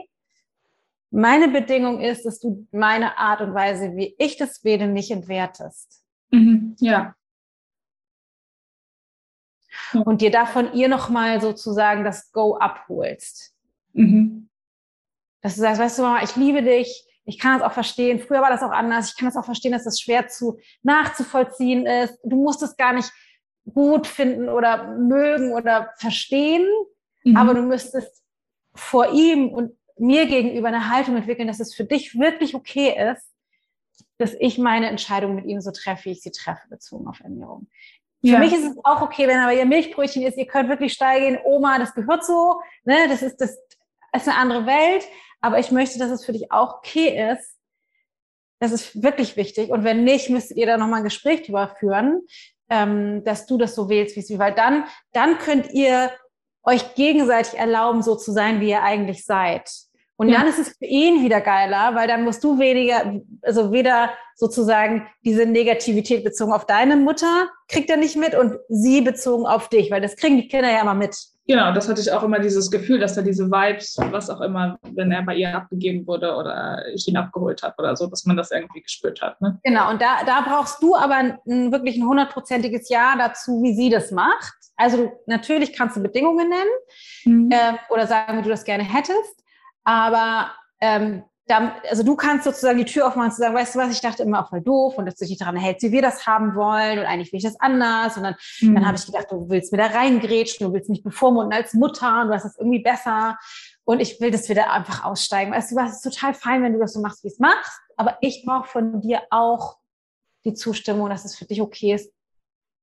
[SPEAKER 1] Meine Bedingung ist, dass du meine Art und Weise, wie ich das wähle, nicht entwertest.
[SPEAKER 2] Mhm. Ja.
[SPEAKER 1] Und dir davon ihr nochmal sozusagen das Go abholst. Mhm. Dass du sagst, weißt du, Mama, ich liebe dich, ich kann das auch verstehen. Früher war das auch anders. Ich kann das auch verstehen, dass das schwer zu nachzuvollziehen ist. Du musst es gar nicht gut finden oder mögen oder verstehen, mhm. aber du müsstest vor ihm und mir gegenüber eine Haltung entwickeln, dass es für dich wirklich okay ist, dass ich meine Entscheidung mit ihm so treffe, wie ich sie treffe, bezogen auf Ernährung. Für ja. mich ist es auch okay, wenn aber ihr Milchbrötchen ist, ihr könnt wirklich steil gehen, Oma, das gehört so, ne, das ist, das ist eine andere Welt, aber ich möchte, dass es für dich auch okay ist. Das ist wirklich wichtig. Und wenn nicht, müsstet ihr da nochmal ein Gespräch drüber führen, ähm, dass du das so wählst, wie es wie, weil dann, dann könnt ihr euch gegenseitig erlauben, so zu sein, wie ihr eigentlich seid. Und ja. dann ist es für ihn wieder geiler, weil dann musst du weniger, also weder sozusagen diese Negativität bezogen auf deine Mutter kriegt er nicht mit und sie bezogen auf dich, weil das kriegen die Kinder ja immer mit.
[SPEAKER 2] Genau, das hatte ich auch immer dieses Gefühl, dass er diese Vibes, was auch immer, wenn er bei ihr abgegeben wurde oder ich ihn abgeholt habe oder so, dass man das irgendwie gespürt hat. Ne?
[SPEAKER 1] Genau, und da, da brauchst du aber ein, wirklich ein hundertprozentiges Ja dazu, wie sie das macht. Also natürlich kannst du Bedingungen nennen mhm. äh, oder sagen, wie du das gerne hättest. Aber ähm, da, also du kannst sozusagen die Tür aufmachen und sagen, weißt du was, ich dachte immer auch voll doof und dass du dich daran hältst, wie wir das haben wollen und eigentlich will ich das anders. Und dann, mhm. dann habe ich gedacht, du willst mir da reingrätschen, du willst mich bevormunden als Mutter und du hast das irgendwie besser. Und ich will, dass wir da einfach aussteigen. Weißt du was, es ist total fein, wenn du das so machst, wie es machst. Aber ich brauche von dir auch die Zustimmung, dass es für dich okay ist,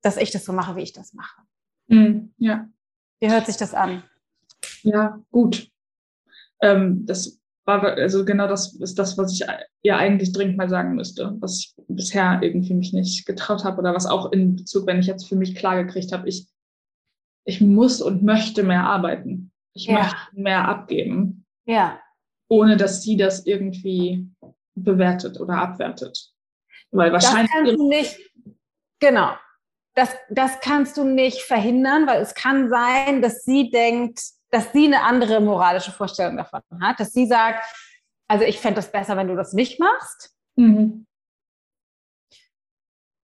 [SPEAKER 1] dass ich das so mache, wie ich das mache.
[SPEAKER 2] Mhm. Ja.
[SPEAKER 1] Wie hört sich das an?
[SPEAKER 2] Ja, gut. Ähm, das war, also genau das ist das, was ich ihr eigentlich dringend mal sagen müsste, was ich bisher irgendwie mich nicht getraut habe oder was auch in Bezug, wenn ich jetzt für mich klar gekriegt habe, ich, ich muss und möchte mehr arbeiten. Ich ja. möchte mehr abgeben.
[SPEAKER 1] Ja.
[SPEAKER 2] Ohne dass sie das irgendwie bewertet oder abwertet. Weil wahrscheinlich.
[SPEAKER 1] Das kannst du nicht, genau. Das, das kannst du nicht verhindern, weil es kann sein, dass sie denkt, dass sie eine andere moralische Vorstellung davon hat, dass sie sagt, also ich fände das besser, wenn du das nicht machst. Mhm.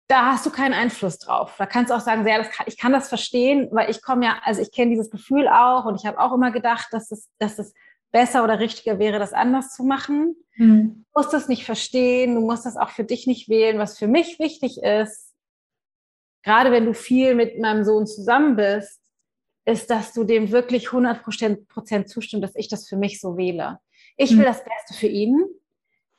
[SPEAKER 1] Da hast du keinen Einfluss drauf. Da kannst du auch sagen, ja, kann, ich kann das verstehen, weil ich komme ja, also ich kenne dieses Gefühl auch und ich habe auch immer gedacht, dass es, dass es besser oder richtiger wäre, das anders zu machen. Mhm. Du musst das nicht verstehen, du musst das auch für dich nicht wählen. Was für mich wichtig ist, gerade wenn du viel mit meinem Sohn zusammen bist, ist, dass du dem wirklich 100 Prozent zustimmst, dass ich das für mich so wähle. Ich will mhm. das Beste für ihn.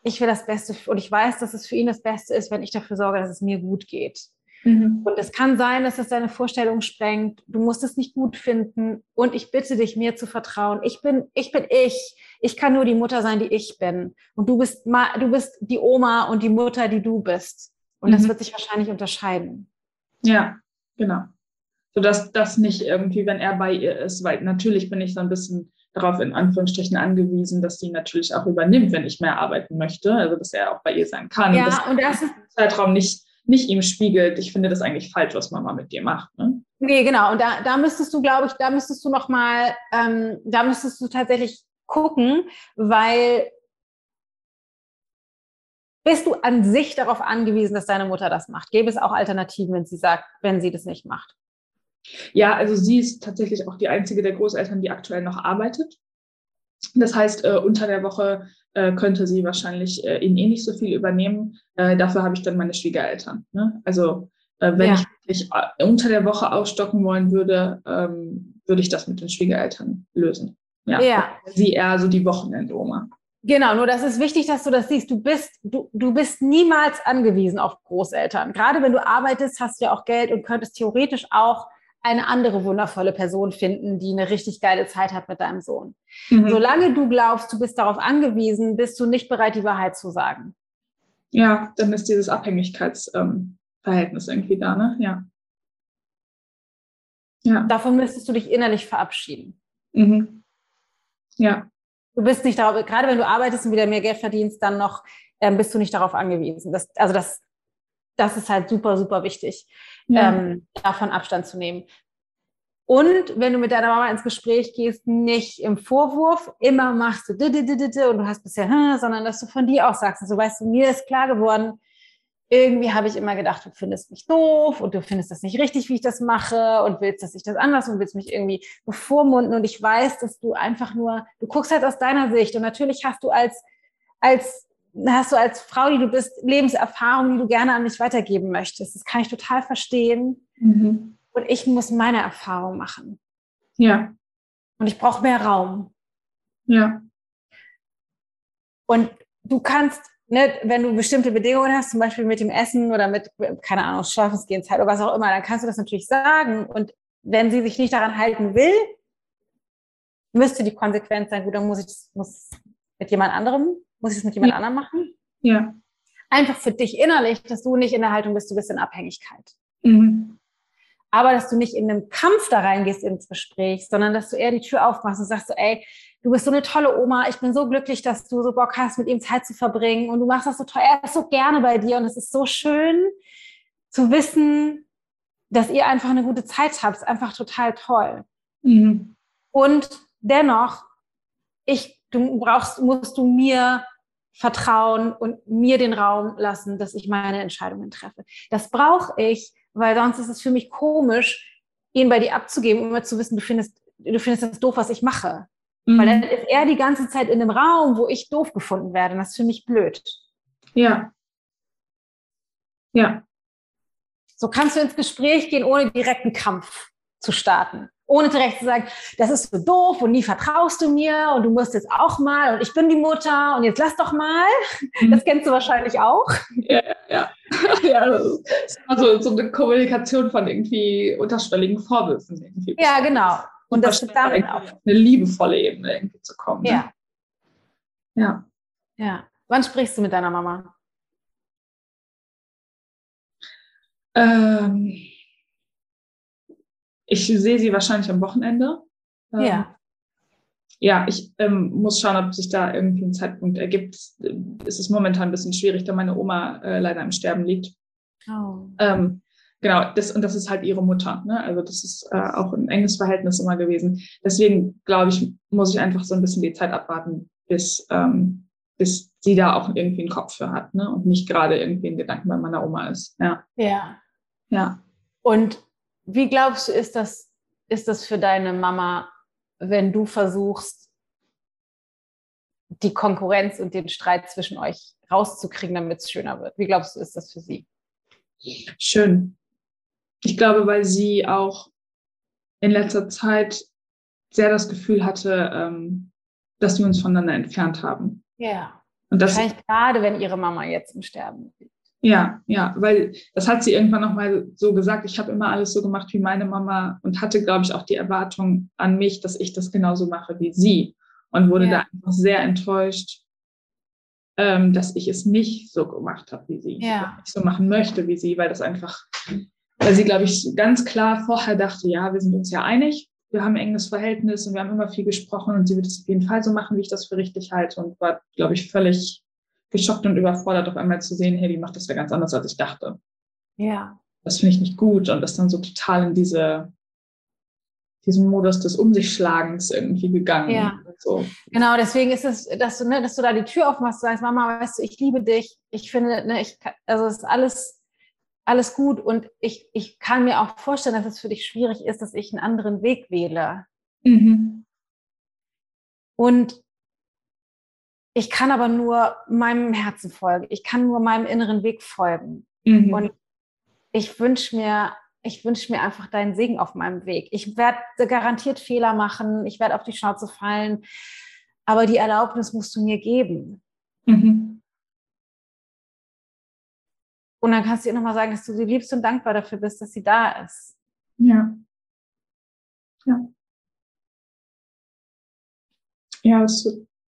[SPEAKER 1] Ich will das Beste und ich weiß, dass es für ihn das Beste ist, wenn ich dafür sorge, dass es mir gut geht. Mhm. Und es kann sein, dass es deine Vorstellung sprengt. Du musst es nicht gut finden. Und ich bitte dich, mir zu vertrauen. Ich bin, ich bin ich. Ich kann nur die Mutter sein, die ich bin. Und du bist, du bist die Oma und die Mutter, die du bist. Und mhm. das wird sich wahrscheinlich unterscheiden.
[SPEAKER 2] Ja, genau sodass das nicht irgendwie, wenn er bei ihr ist, weil natürlich bin ich so ein bisschen darauf in Anführungsstrichen angewiesen, dass sie natürlich auch übernimmt, wenn ich mehr arbeiten möchte, also dass er auch bei ihr sein kann.
[SPEAKER 1] Ja, und, und das ist
[SPEAKER 2] Zeitraum nicht, nicht ihm spiegelt. Ich finde das eigentlich falsch, was Mama mit dir macht. Ne?
[SPEAKER 1] Nee, genau. Und da, da müsstest du, glaube ich, da müsstest du noch mal, ähm, da müsstest du tatsächlich gucken, weil bist du an sich darauf angewiesen, dass deine Mutter das macht? Gäbe es auch Alternativen, wenn sie sagt, wenn sie das nicht macht?
[SPEAKER 2] Ja, also sie ist tatsächlich auch die einzige der Großeltern, die aktuell noch arbeitet. Das heißt, äh, unter der Woche äh, könnte sie wahrscheinlich äh, ihn eh nicht so viel übernehmen. Äh, dafür habe ich dann meine Schwiegereltern. Ne? Also äh, wenn ja. ich äh, unter der Woche ausstocken wollen würde, ähm, würde ich das mit den Schwiegereltern lösen. Ja. ja. Sie eher so die Wochenendoma.
[SPEAKER 1] Genau, nur das ist wichtig, dass du das siehst. Du bist, du, du bist niemals angewiesen auf Großeltern. Gerade wenn du arbeitest, hast du ja auch Geld und könntest theoretisch auch eine andere wundervolle Person finden, die eine richtig geile Zeit hat mit deinem Sohn. Mhm. Solange du glaubst, du bist darauf angewiesen, bist du nicht bereit, die Wahrheit zu sagen.
[SPEAKER 2] Ja, dann ist dieses Abhängigkeitsverhältnis ähm, irgendwie da, ne? Ja.
[SPEAKER 1] ja. Davon müsstest du dich innerlich verabschieden.
[SPEAKER 2] Mhm. Ja.
[SPEAKER 1] Du bist nicht darauf, gerade wenn du arbeitest und wieder mehr Geld verdienst, dann noch ähm, bist du nicht darauf angewiesen. Das, also das, das ist halt super, super wichtig, ja. ähm, davon Abstand zu nehmen. Und wenn du mit deiner Mama ins Gespräch gehst, nicht im Vorwurf, immer machst du und du hast bisher, sondern dass du von dir auch sagst, so weißt du, mir ist klar geworden, irgendwie habe ich immer gedacht, du findest mich doof und du findest das nicht richtig, wie ich das mache und willst, dass ich das anders und willst mich irgendwie bevormunden und ich weiß, dass du einfach nur, du guckst halt aus deiner Sicht und natürlich hast du als, als, hast du als Frau, die du bist, Lebenserfahrung, die du gerne an mich weitergeben möchtest. Das kann ich total verstehen. Mhm. Und ich muss meine Erfahrung machen.
[SPEAKER 2] Ja.
[SPEAKER 1] Und ich brauche mehr Raum.
[SPEAKER 2] Ja.
[SPEAKER 1] Und du kannst ne, wenn du bestimmte Bedingungen hast, zum Beispiel mit dem Essen oder mit, keine Ahnung, Schlafensgehenszeit oder was auch immer, dann kannst du das natürlich sagen. Und wenn sie sich nicht daran halten will, müsste die Konsequenz sein, gut, dann muss ich muss mit jemand anderem, muss ich es mit jemand ja. anderem machen.
[SPEAKER 2] Ja.
[SPEAKER 1] Einfach für dich innerlich, dass du nicht in der Haltung bist, du bist in Abhängigkeit.
[SPEAKER 2] Mhm.
[SPEAKER 1] Aber dass du nicht in einem Kampf da reingehst ins Gespräch, sondern dass du eher die Tür aufmachst und sagst so, ey, du bist so eine tolle Oma, ich bin so glücklich, dass du so Bock hast, mit ihm Zeit zu verbringen und du machst das so toll, er ist so gerne bei dir und es ist so schön zu wissen, dass ihr einfach eine gute Zeit habt, ist einfach total toll.
[SPEAKER 2] Mhm.
[SPEAKER 1] Und dennoch, ich, du brauchst, musst du mir vertrauen und mir den Raum lassen, dass ich meine Entscheidungen treffe. Das brauche ich, weil sonst ist es für mich komisch, ihn bei dir abzugeben, um immer zu wissen, du findest, du findest das doof, was ich mache. Mhm. Weil dann ist er die ganze Zeit in einem Raum, wo ich doof gefunden werde. das ist für mich blöd.
[SPEAKER 2] Ja. Ja.
[SPEAKER 1] So kannst du ins Gespräch gehen, ohne direkten Kampf zu starten. Ohne direkt zu sagen, das ist so doof und nie vertraust du mir und du musst jetzt auch mal und ich bin die Mutter und jetzt lass doch mal. Mhm. Das kennst du wahrscheinlich auch.
[SPEAKER 2] Ja, ja. ja das ist also so eine Kommunikation von irgendwie unterschwelligen Vorwürfen. Irgendwie.
[SPEAKER 1] Ja, genau. Und das ist damit
[SPEAKER 2] auf eine liebevolle Ebene irgendwie zu kommen.
[SPEAKER 1] Ne? Ja.
[SPEAKER 2] Ja.
[SPEAKER 1] Ja. Wann sprichst du mit deiner Mama?
[SPEAKER 2] Ähm, ich sehe sie wahrscheinlich am Wochenende.
[SPEAKER 1] Ähm, ja.
[SPEAKER 2] Ja, ich ähm, muss schauen, ob sich da irgendwie ein Zeitpunkt ergibt. Es ist momentan ein bisschen schwierig, da meine Oma äh, leider im Sterben liegt.
[SPEAKER 1] Oh.
[SPEAKER 2] Ähm, genau, das, und das ist halt ihre Mutter. Ne? Also das ist äh, auch ein enges Verhältnis immer gewesen. Deswegen, glaube ich, muss ich einfach so ein bisschen die Zeit abwarten, bis, ähm, bis sie da auch irgendwie einen Kopf für hat ne? und nicht gerade irgendwie ein Gedanken bei meiner Oma ist. Ja.
[SPEAKER 1] Ja.
[SPEAKER 2] Ja.
[SPEAKER 1] Und wie glaubst du, ist das, ist das für deine Mama, wenn du versuchst, die Konkurrenz und den Streit zwischen euch rauszukriegen, damit es schöner wird? Wie glaubst du, ist das für sie?
[SPEAKER 2] Schön. Ich glaube, weil sie auch in letzter Zeit sehr das Gefühl hatte, ähm, dass wir uns voneinander entfernt haben.
[SPEAKER 1] Ja.
[SPEAKER 2] Und das
[SPEAKER 1] Wahrscheinlich gerade, wenn ihre Mama jetzt im Sterben liegt.
[SPEAKER 2] Ja, ja, weil das hat sie irgendwann nochmal so gesagt, ich habe immer alles so gemacht wie meine Mama und hatte, glaube ich, auch die Erwartung an mich, dass ich das genauso mache wie sie und wurde ja. da einfach sehr enttäuscht, ähm, dass ich es nicht so gemacht habe wie sie,
[SPEAKER 1] ja.
[SPEAKER 2] ich so machen möchte wie sie, weil das einfach weil sie, glaube ich, ganz klar vorher dachte, ja, wir sind uns ja einig, wir haben ein enges Verhältnis und wir haben immer viel gesprochen und sie wird es auf jeden Fall so machen, wie ich das für richtig halte und war, glaube ich, völlig geschockt und überfordert, auf einmal zu sehen, hey, die macht das ja ganz anders, als ich dachte.
[SPEAKER 1] Ja.
[SPEAKER 2] Das finde ich nicht gut und das dann so total in diese diesen Modus des Um sich Schlagens irgendwie gegangen.
[SPEAKER 1] Ja. So. Genau, deswegen ist es, dass du, ne, dass du da die Tür aufmachst, sagst, Mama, weißt du, ich liebe dich. Ich finde, ne, ich, also es ist alles alles gut. Und ich, ich kann mir auch vorstellen, dass es für dich schwierig ist, dass ich einen anderen Weg wähle.
[SPEAKER 2] Mhm.
[SPEAKER 1] Und ich kann aber nur meinem Herzen folgen. Ich kann nur meinem inneren Weg folgen.
[SPEAKER 2] Mhm.
[SPEAKER 1] Und ich wünsche mir, ich wünsche mir einfach deinen Segen auf meinem Weg. Ich werde garantiert Fehler machen. Ich werde auf die Schnauze fallen. Aber die Erlaubnis musst du mir geben.
[SPEAKER 2] Mhm.
[SPEAKER 1] Und dann kannst du ihr nochmal sagen, dass du sie liebst und dankbar dafür bist, dass sie da ist.
[SPEAKER 2] Ja. Ja. Ja, es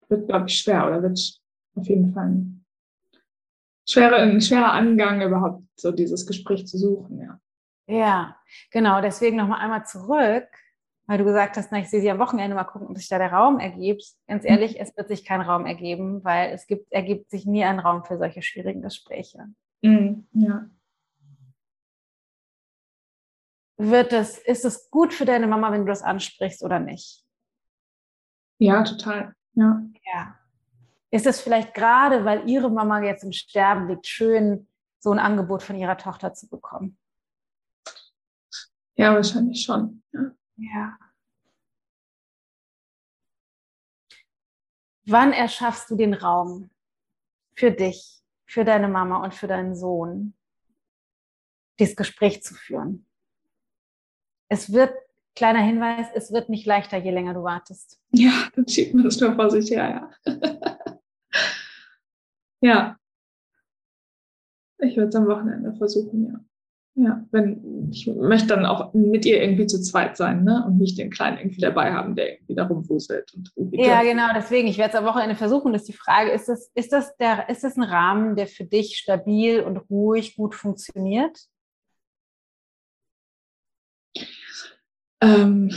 [SPEAKER 2] wird, glaube ich, schwer oder wird auf jeden Fall ein schwerer, ein schwerer Angang, überhaupt so dieses Gespräch zu suchen, ja.
[SPEAKER 1] Ja, genau. Deswegen nochmal einmal zurück, weil du gesagt hast, na, ich sehe sie am Wochenende mal gucken, ob sich da der Raum ergibt. Ganz mhm. ehrlich, es wird sich kein Raum ergeben, weil es gibt, ergibt sich nie ein Raum für solche schwierigen Gespräche.
[SPEAKER 2] Mhm, ja.
[SPEAKER 1] Wird es, ist es gut für deine Mama, wenn du das ansprichst oder nicht?
[SPEAKER 2] Ja, total. Ja.
[SPEAKER 1] Ja. Ist es vielleicht gerade, weil ihre Mama jetzt im Sterben liegt, schön, so ein Angebot von ihrer Tochter zu bekommen?
[SPEAKER 2] Ja, wahrscheinlich schon.
[SPEAKER 1] Ja. ja. Wann erschaffst du den Raum für dich, für deine Mama und für deinen Sohn, dieses Gespräch zu führen? Es wird, kleiner Hinweis, es wird nicht leichter, je länger du wartest.
[SPEAKER 2] Ja, dann schiebt man das nur vor sich her, ja. ja. Ich würde es am Wochenende versuchen, ja. Ja, wenn ich möchte dann auch mit ihr irgendwie zu zweit sein, ne? Und nicht den Kleinen irgendwie dabei haben, der irgendwie da rumwuselt und
[SPEAKER 1] Ja, genau, deswegen. Ich werde es am Wochenende versuchen. Das ist die Frage, ist das, ist das der, ist das ein Rahmen, der für dich stabil und ruhig gut funktioniert?
[SPEAKER 2] Ähm,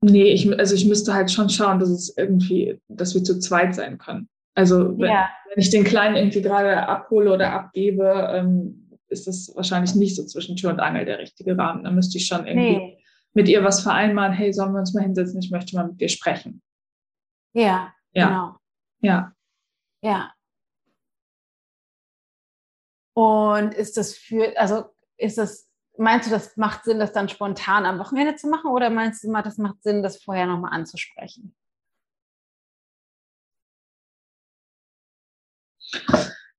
[SPEAKER 2] nee, ich, also ich müsste halt schon schauen, dass es irgendwie, dass wir zu zweit sein können. Also wenn, ja. wenn ich den Kleinen irgendwie gerade abhole oder abgebe, ähm, ist das wahrscheinlich nicht so zwischen Tür und Angel der richtige Rahmen. Da müsste ich schon irgendwie nee. mit ihr was vereinbaren. Hey, sollen wir uns mal hinsetzen? Ich möchte mal mit dir sprechen.
[SPEAKER 1] Ja, ja. genau.
[SPEAKER 2] Ja.
[SPEAKER 1] Ja. Und ist das für, also ist das, meinst du, das macht Sinn, das dann spontan am Wochenende zu machen oder meinst du mal, das macht Sinn, das vorher nochmal anzusprechen?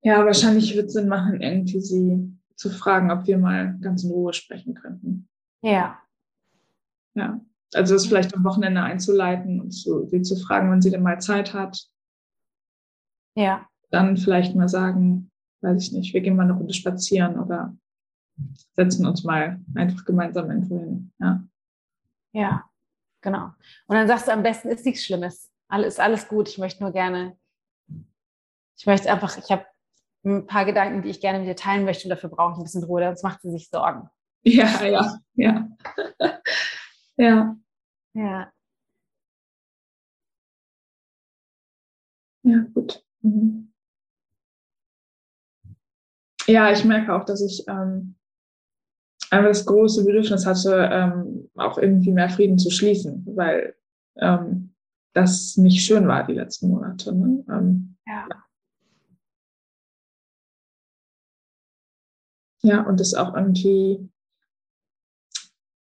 [SPEAKER 2] Ja, wahrscheinlich wird es Sinn machen, irgendwie sie zu fragen, ob wir mal ganz in Ruhe sprechen könnten.
[SPEAKER 1] Ja.
[SPEAKER 2] Ja. Also das vielleicht am Wochenende einzuleiten und zu, sie zu fragen, wann sie denn mal Zeit hat.
[SPEAKER 1] Ja.
[SPEAKER 2] Dann vielleicht mal sagen, weiß ich nicht, wir gehen mal eine Runde spazieren oder setzen uns mal einfach gemeinsam irgendwo hin. Ja.
[SPEAKER 1] Ja, genau. Und dann sagst du am besten, ist nichts Schlimmes. Alles, alles gut. Ich möchte nur gerne ich möchte einfach, ich habe ein paar Gedanken, die ich gerne mit dir teilen möchte und dafür brauche ich ein bisschen Ruhe, sonst macht sie sich Sorgen.
[SPEAKER 2] Ja, ja, ja. ja.
[SPEAKER 1] Ja.
[SPEAKER 2] Ja, gut. Mhm. Ja, ich merke auch, dass ich ähm, einfach das große Bedürfnis hatte, ähm, auch irgendwie mehr Frieden zu schließen, weil ähm, das nicht schön war die letzten Monate. Ne? Ähm,
[SPEAKER 1] ja.
[SPEAKER 2] Ja, und das auch irgendwie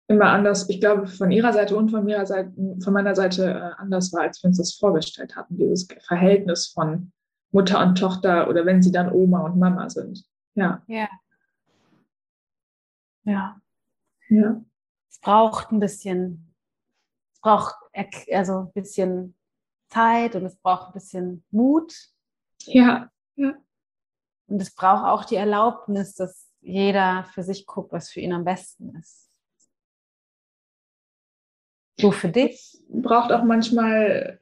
[SPEAKER 2] immer anders, ich glaube, von ihrer Seite und von, ihrer Seite, von meiner Seite äh, anders war, als wir uns das vorgestellt hatten, dieses Verhältnis von Mutter und Tochter oder wenn sie dann Oma und Mama sind. Ja.
[SPEAKER 1] Ja. Ja.
[SPEAKER 2] Ja.
[SPEAKER 1] Es braucht ein bisschen, es braucht also ein bisschen Zeit und es braucht ein bisschen Mut.
[SPEAKER 2] Ja. ja.
[SPEAKER 1] Und es braucht auch die Erlaubnis, dass jeder für sich guckt, was für ihn am besten ist. Du für dich?
[SPEAKER 2] Braucht auch manchmal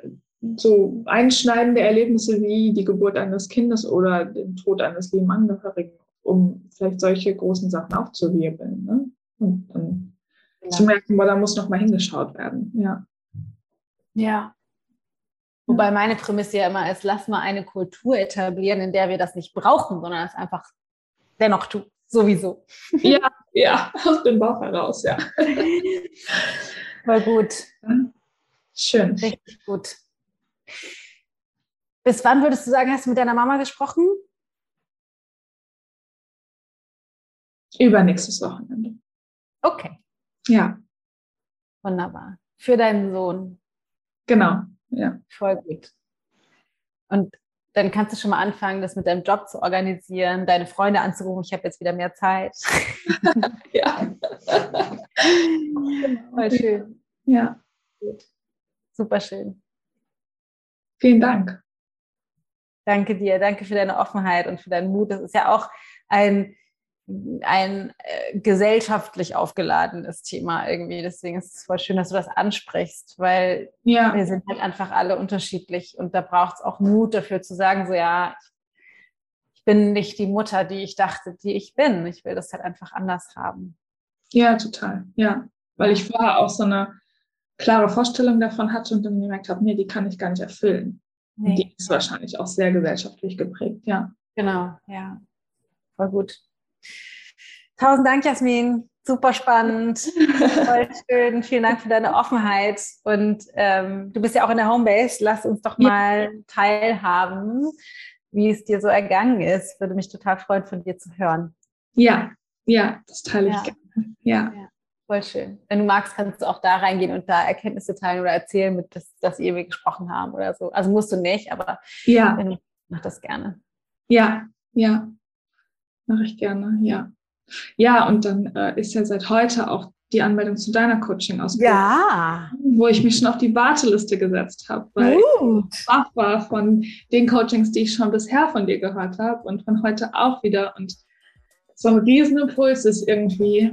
[SPEAKER 2] so einschneidende Erlebnisse wie die Geburt eines Kindes oder den Tod eines lieben Angehörigen, um vielleicht solche großen Sachen aufzuwirbeln. Ne? Und dann ja. zu merken, boah, da muss noch mal hingeschaut werden. Ja.
[SPEAKER 1] Ja. Wobei meine Prämisse ja immer ist, lass mal eine Kultur etablieren, in der wir das nicht brauchen, sondern es einfach dennoch tun sowieso.
[SPEAKER 2] Ja, ja, aus dem Bauch heraus, ja.
[SPEAKER 1] Voll gut.
[SPEAKER 2] Schön.
[SPEAKER 1] Richtig gut. Bis wann würdest du sagen, hast du mit deiner Mama gesprochen?
[SPEAKER 2] Übernächstes Wochenende.
[SPEAKER 1] Okay.
[SPEAKER 2] Ja.
[SPEAKER 1] Wunderbar. Für deinen Sohn.
[SPEAKER 2] Genau, ja.
[SPEAKER 1] Voll gut. Und dann kannst du schon mal anfangen, das mit deinem Job zu organisieren, deine Freunde anzurufen, ich habe jetzt wieder mehr Zeit.
[SPEAKER 2] ja.
[SPEAKER 1] Voll schön.
[SPEAKER 2] Ja.
[SPEAKER 1] Gut. Super schön.
[SPEAKER 2] Vielen Dank.
[SPEAKER 1] Danke dir, danke für deine Offenheit und für deinen Mut. Das ist ja auch ein ein äh, gesellschaftlich aufgeladenes Thema irgendwie. Deswegen ist es voll schön, dass du das ansprichst, weil ja. wir sind halt einfach alle unterschiedlich und da braucht es auch Mut dafür zu sagen, so ja, ich bin nicht die Mutter, die ich dachte, die ich bin. Ich will das halt einfach anders haben.
[SPEAKER 2] Ja, total. Ja, weil ich vorher auch so eine klare Vorstellung davon hatte und dann gemerkt habe, nee, die kann ich gar nicht erfüllen. Nee. Die ist wahrscheinlich auch sehr gesellschaftlich geprägt, ja.
[SPEAKER 1] Genau, ja. Voll gut. Tausend Dank, Jasmin. Super spannend, voll schön. Vielen Dank für deine Offenheit. Und ähm, du bist ja auch in der Homebase. Lass uns doch mal teilhaben, wie es dir so ergangen ist. Würde mich total freuen, von dir zu hören.
[SPEAKER 2] Ja, ja, das teile ich ja. gerne. Ja. ja.
[SPEAKER 1] Voll schön. Wenn du magst, kannst du auch da reingehen und da Erkenntnisse teilen oder erzählen, mit dass, dass ihr wir gesprochen haben oder so. Also musst du nicht, aber
[SPEAKER 2] ja.
[SPEAKER 1] mach das gerne.
[SPEAKER 2] Ja, ja. Mache ich gerne, ja. Ja, und dann äh, ist ja seit heute auch die Anmeldung zu deiner Coaching-Ausbildung.
[SPEAKER 1] Ja.
[SPEAKER 2] Wo ich mich schon auf die Warteliste gesetzt habe, weil Gut. ich wach war von den Coachings, die ich schon bisher von dir gehört habe und von heute auch wieder. Und so ein Riesenimpuls ist irgendwie,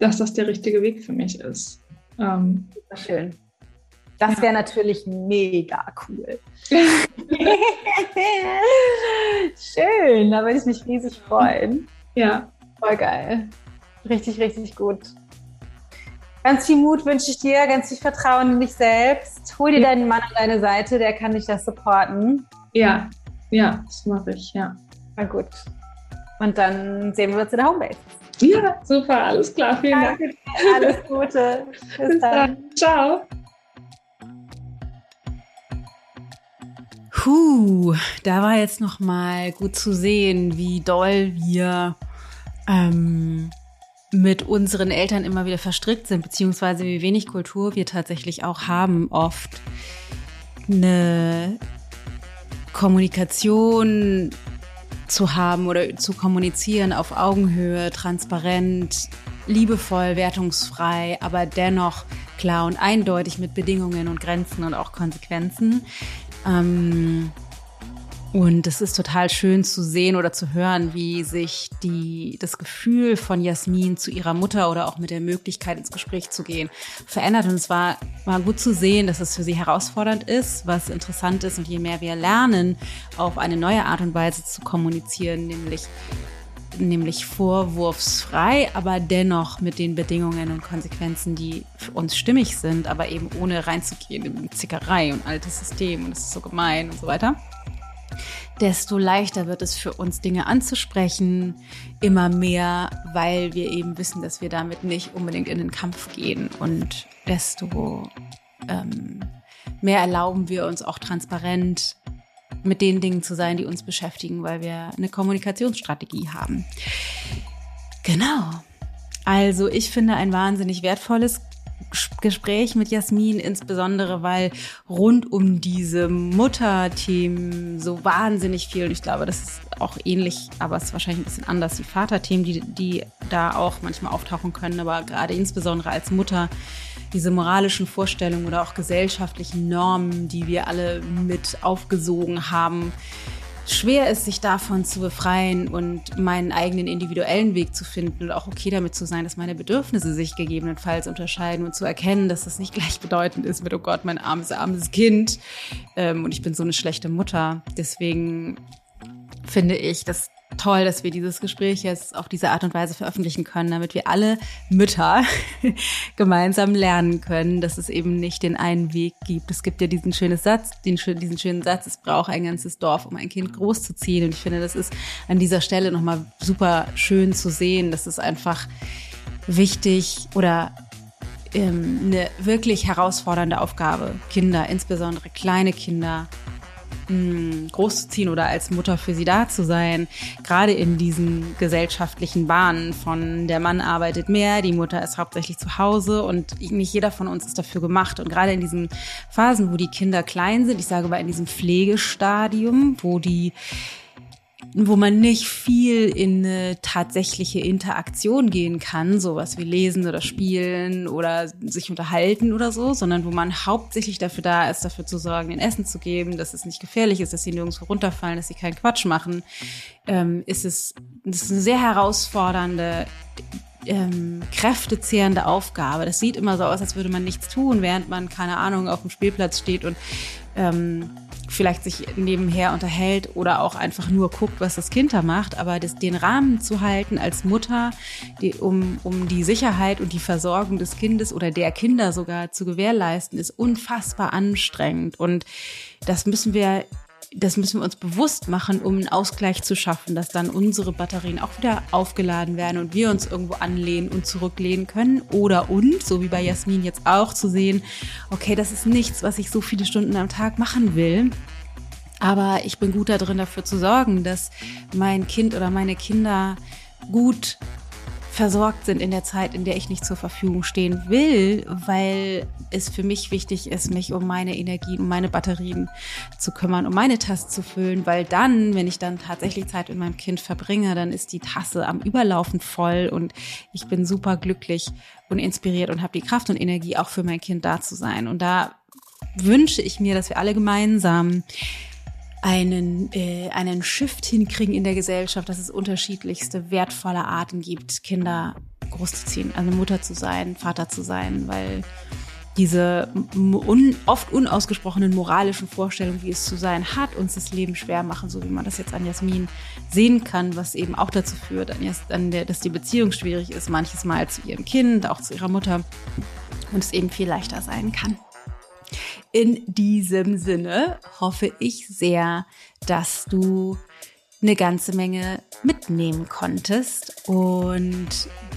[SPEAKER 2] dass das der richtige Weg für mich ist.
[SPEAKER 1] Ähm, Schön. Das ja. wäre natürlich mega cool. Schön, da würde ich mich riesig freuen.
[SPEAKER 2] Ja.
[SPEAKER 1] Voll geil. Richtig, richtig gut. Ganz viel Mut wünsche ich dir, ganz viel Vertrauen in dich selbst. Hol dir ja. deinen Mann an deine Seite, der kann dich das supporten.
[SPEAKER 2] Ja, ja, das mache ich, ja.
[SPEAKER 1] Na gut. Und dann sehen wir uns in der Homebase.
[SPEAKER 2] Ja, super, alles klar, vielen Danke,
[SPEAKER 1] Dank. Alles Gute.
[SPEAKER 2] Bis, Bis dann. dann. Ciao.
[SPEAKER 1] Puh, da war jetzt noch mal gut zu sehen, wie doll wir ähm, mit unseren Eltern immer wieder verstrickt sind, beziehungsweise wie wenig Kultur wir tatsächlich auch haben, oft eine Kommunikation zu haben oder zu kommunizieren auf Augenhöhe, transparent, liebevoll, wertungsfrei, aber dennoch klar und eindeutig mit Bedingungen und Grenzen und auch Konsequenzen. Ähm, und es ist total schön zu sehen oder zu hören, wie sich die, das Gefühl von Jasmin zu ihrer Mutter oder auch mit der Möglichkeit ins Gespräch zu gehen verändert. Und es war, war gut zu sehen, dass es für sie herausfordernd ist, was interessant ist. Und je mehr wir lernen, auf eine neue Art und Weise zu kommunizieren, nämlich nämlich vorwurfsfrei, aber dennoch mit den Bedingungen und Konsequenzen, die für uns stimmig sind, aber eben ohne reinzugehen in Zickerei und altes System und es ist so gemein und so weiter. Desto leichter wird es für uns, Dinge anzusprechen, immer mehr, weil wir eben wissen, dass wir damit nicht unbedingt in den Kampf gehen. Und desto ähm, mehr erlauben wir uns auch transparent mit den Dingen zu sein, die uns beschäftigen, weil wir eine Kommunikationsstrategie haben. Genau. Also ich finde ein wahnsinnig wertvolles Gespräch mit Jasmin, insbesondere weil rund um diese Mutterthemen so wahnsinnig viel, und ich glaube, das ist auch ähnlich, aber es ist wahrscheinlich ein bisschen anders, die Vaterthemen, die, die da auch manchmal auftauchen können, aber gerade insbesondere als Mutter diese moralischen Vorstellungen oder auch gesellschaftlichen Normen, die wir alle mit aufgesogen haben, schwer ist, sich davon zu befreien und meinen eigenen individuellen Weg zu finden und auch okay damit zu sein, dass meine Bedürfnisse sich gegebenenfalls unterscheiden und zu erkennen, dass das nicht gleichbedeutend ist mit, oh Gott, mein armes, armes Kind ähm, und ich bin so eine schlechte Mutter. Deswegen finde ich, dass toll, dass wir dieses Gespräch jetzt auf diese Art und Weise veröffentlichen können, damit wir alle Mütter gemeinsam lernen können, dass es eben nicht den einen Weg gibt. Es gibt ja diesen schönen Satz, den, diesen schönen Satz, es braucht ein ganzes Dorf, um ein Kind großzuziehen. Und ich finde, das ist an dieser Stelle nochmal super schön zu sehen. Das ist einfach wichtig oder ähm, eine wirklich herausfordernde Aufgabe, Kinder, insbesondere kleine Kinder, großzuziehen oder als Mutter für sie da zu sein. Gerade in diesen gesellschaftlichen Bahnen von der Mann arbeitet mehr, die Mutter ist hauptsächlich zu Hause und nicht jeder von uns ist dafür gemacht. Und gerade in diesen Phasen, wo die Kinder klein sind, ich sage mal in diesem Pflegestadium, wo die wo man nicht viel in eine tatsächliche Interaktion gehen kann, sowas wie lesen oder spielen oder sich unterhalten oder so, sondern wo man hauptsächlich dafür da ist, dafür zu sorgen, den Essen zu geben, dass es nicht gefährlich ist, dass sie nirgendwo runterfallen, dass sie keinen Quatsch machen, ähm, ist es das ist eine sehr herausfordernde ähm, kräftezehrende Aufgabe. Das sieht immer so aus, als würde man nichts tun, während man, keine Ahnung, auf dem Spielplatz steht und ähm, vielleicht sich nebenher unterhält oder auch einfach nur guckt, was das Kind da macht. Aber das, den Rahmen zu halten als Mutter, die, um, um die Sicherheit und die Versorgung des Kindes oder der Kinder sogar zu gewährleisten, ist unfassbar anstrengend. Und das müssen wir das müssen wir uns bewusst machen, um einen Ausgleich zu schaffen, dass dann unsere Batterien auch wieder aufgeladen werden und wir uns irgendwo anlehnen und zurücklehnen können. Oder und, so wie bei Jasmin jetzt auch, zu sehen, okay, das ist nichts, was ich so viele Stunden am Tag machen will. Aber ich bin gut darin, dafür zu sorgen, dass mein Kind oder meine Kinder gut versorgt sind in der Zeit, in der ich nicht zur Verfügung stehen will, weil es für mich wichtig ist, mich um meine Energie, um meine Batterien zu kümmern, um meine Tasse zu füllen, weil dann, wenn ich dann tatsächlich Zeit mit meinem Kind verbringe, dann ist die Tasse am Überlaufen voll und ich bin super glücklich und inspiriert und habe die Kraft und Energie auch für mein Kind da zu sein. Und da wünsche ich mir, dass wir alle gemeinsam einen, äh, einen Shift hinkriegen in der Gesellschaft, dass es unterschiedlichste wertvolle Arten gibt, Kinder großzuziehen, also Mutter zu sein, Vater zu sein, weil diese un, oft unausgesprochenen moralischen Vorstellungen, wie es zu sein hat, uns das Leben schwer machen, so wie man das jetzt an Jasmin sehen kann, was eben auch dazu führt, an der, dass die Beziehung schwierig ist, manches Mal zu ihrem Kind, auch zu ihrer Mutter und es eben viel leichter sein kann. In diesem Sinne hoffe ich sehr, dass du eine ganze Menge mitnehmen konntest und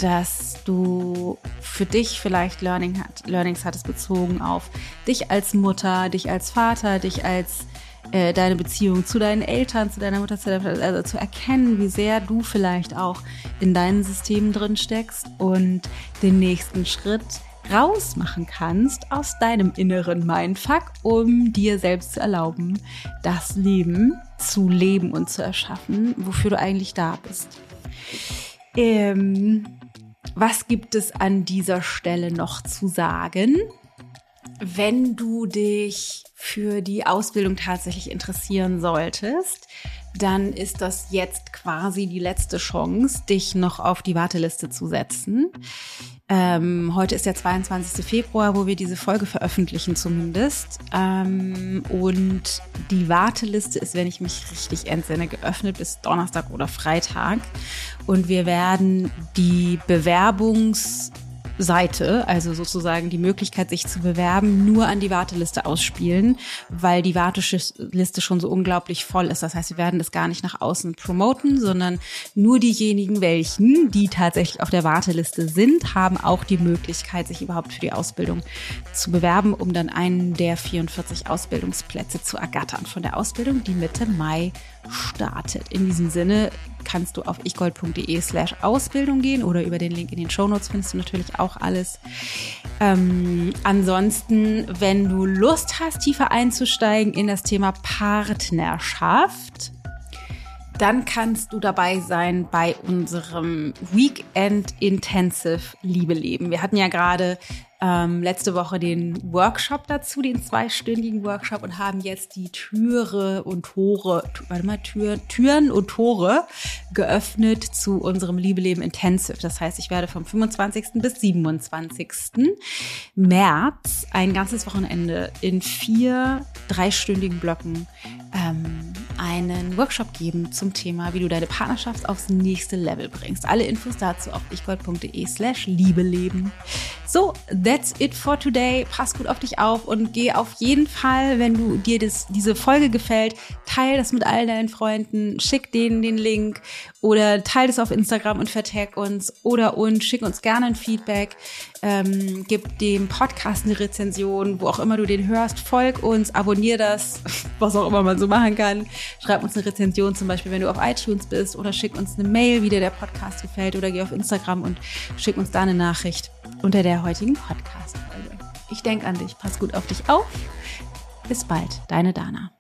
[SPEAKER 1] dass du für dich vielleicht Learning hat, Learnings hattest bezogen auf dich als Mutter, dich als Vater, dich als äh, deine Beziehung zu deinen Eltern, zu deiner Mutter, zu deiner, also zu erkennen, wie sehr du vielleicht auch in deinen Systemen drin steckst und den nächsten Schritt rausmachen kannst aus deinem inneren Mindfuck, um dir selbst zu erlauben, das Leben zu leben und zu erschaffen, wofür du eigentlich da bist. Ähm, was gibt es an dieser Stelle noch zu sagen? Wenn du dich für die Ausbildung tatsächlich interessieren solltest, dann ist das jetzt quasi die letzte Chance, dich noch auf die Warteliste zu setzen. Ähm, heute ist der 22. Februar, wo wir diese Folge veröffentlichen zumindest. Ähm, und die Warteliste ist, wenn ich mich richtig entsinne, geöffnet bis Donnerstag oder Freitag. Und wir werden die Bewerbungs- Seite, also sozusagen die Möglichkeit, sich zu bewerben, nur an die Warteliste ausspielen, weil die Warteliste schon so unglaublich voll ist. Das heißt, wir werden das gar nicht nach außen promoten, sondern nur diejenigen, welchen, die tatsächlich auf der Warteliste sind, haben auch die Möglichkeit, sich überhaupt für die Ausbildung zu bewerben, um dann einen der 44 Ausbildungsplätze zu ergattern von der Ausbildung, die Mitte Mai startet. In diesem Sinne kannst du auf ichgold.de slash Ausbildung gehen oder über den Link in den Shownotes findest du natürlich auch alles. Ähm, ansonsten, wenn du Lust hast, tiefer einzusteigen in das Thema Partnerschaft, dann kannst du dabei sein bei unserem Weekend Intensive Liebe leben. Wir hatten ja gerade ähm, letzte Woche den Workshop dazu, den zweistündigen Workshop und haben jetzt die Türe und Tore, warte mal, Tür, Türen und Tore geöffnet zu unserem Liebeleben Intensive. Das heißt, ich werde vom 25. bis 27. März ein ganzes Wochenende in vier dreistündigen Blöcken ähm, einen Workshop geben zum Thema, wie du deine Partnerschaft aufs nächste Level bringst. Alle Infos dazu auf ichgold.de slash Liebeleben. So, that's it for today. Pass gut auf dich auf und geh auf jeden Fall, wenn du dir das, diese Folge gefällt, teil das mit all deinen Freunden, schick denen den Link oder teil das auf Instagram und vertag uns oder und schick uns gerne ein Feedback. Ähm, gib dem Podcast eine Rezension, wo auch immer du den hörst, folg uns, abonnier das, was auch immer man so machen kann. Schreib uns eine Rezension, zum Beispiel, wenn du auf iTunes bist oder schick uns eine Mail, wie dir der Podcast gefällt oder geh auf Instagram und schick uns da eine Nachricht unter der heutigen Podcast-Folge. Ich denke an dich. Pass gut auf dich auf. Bis bald, deine Dana.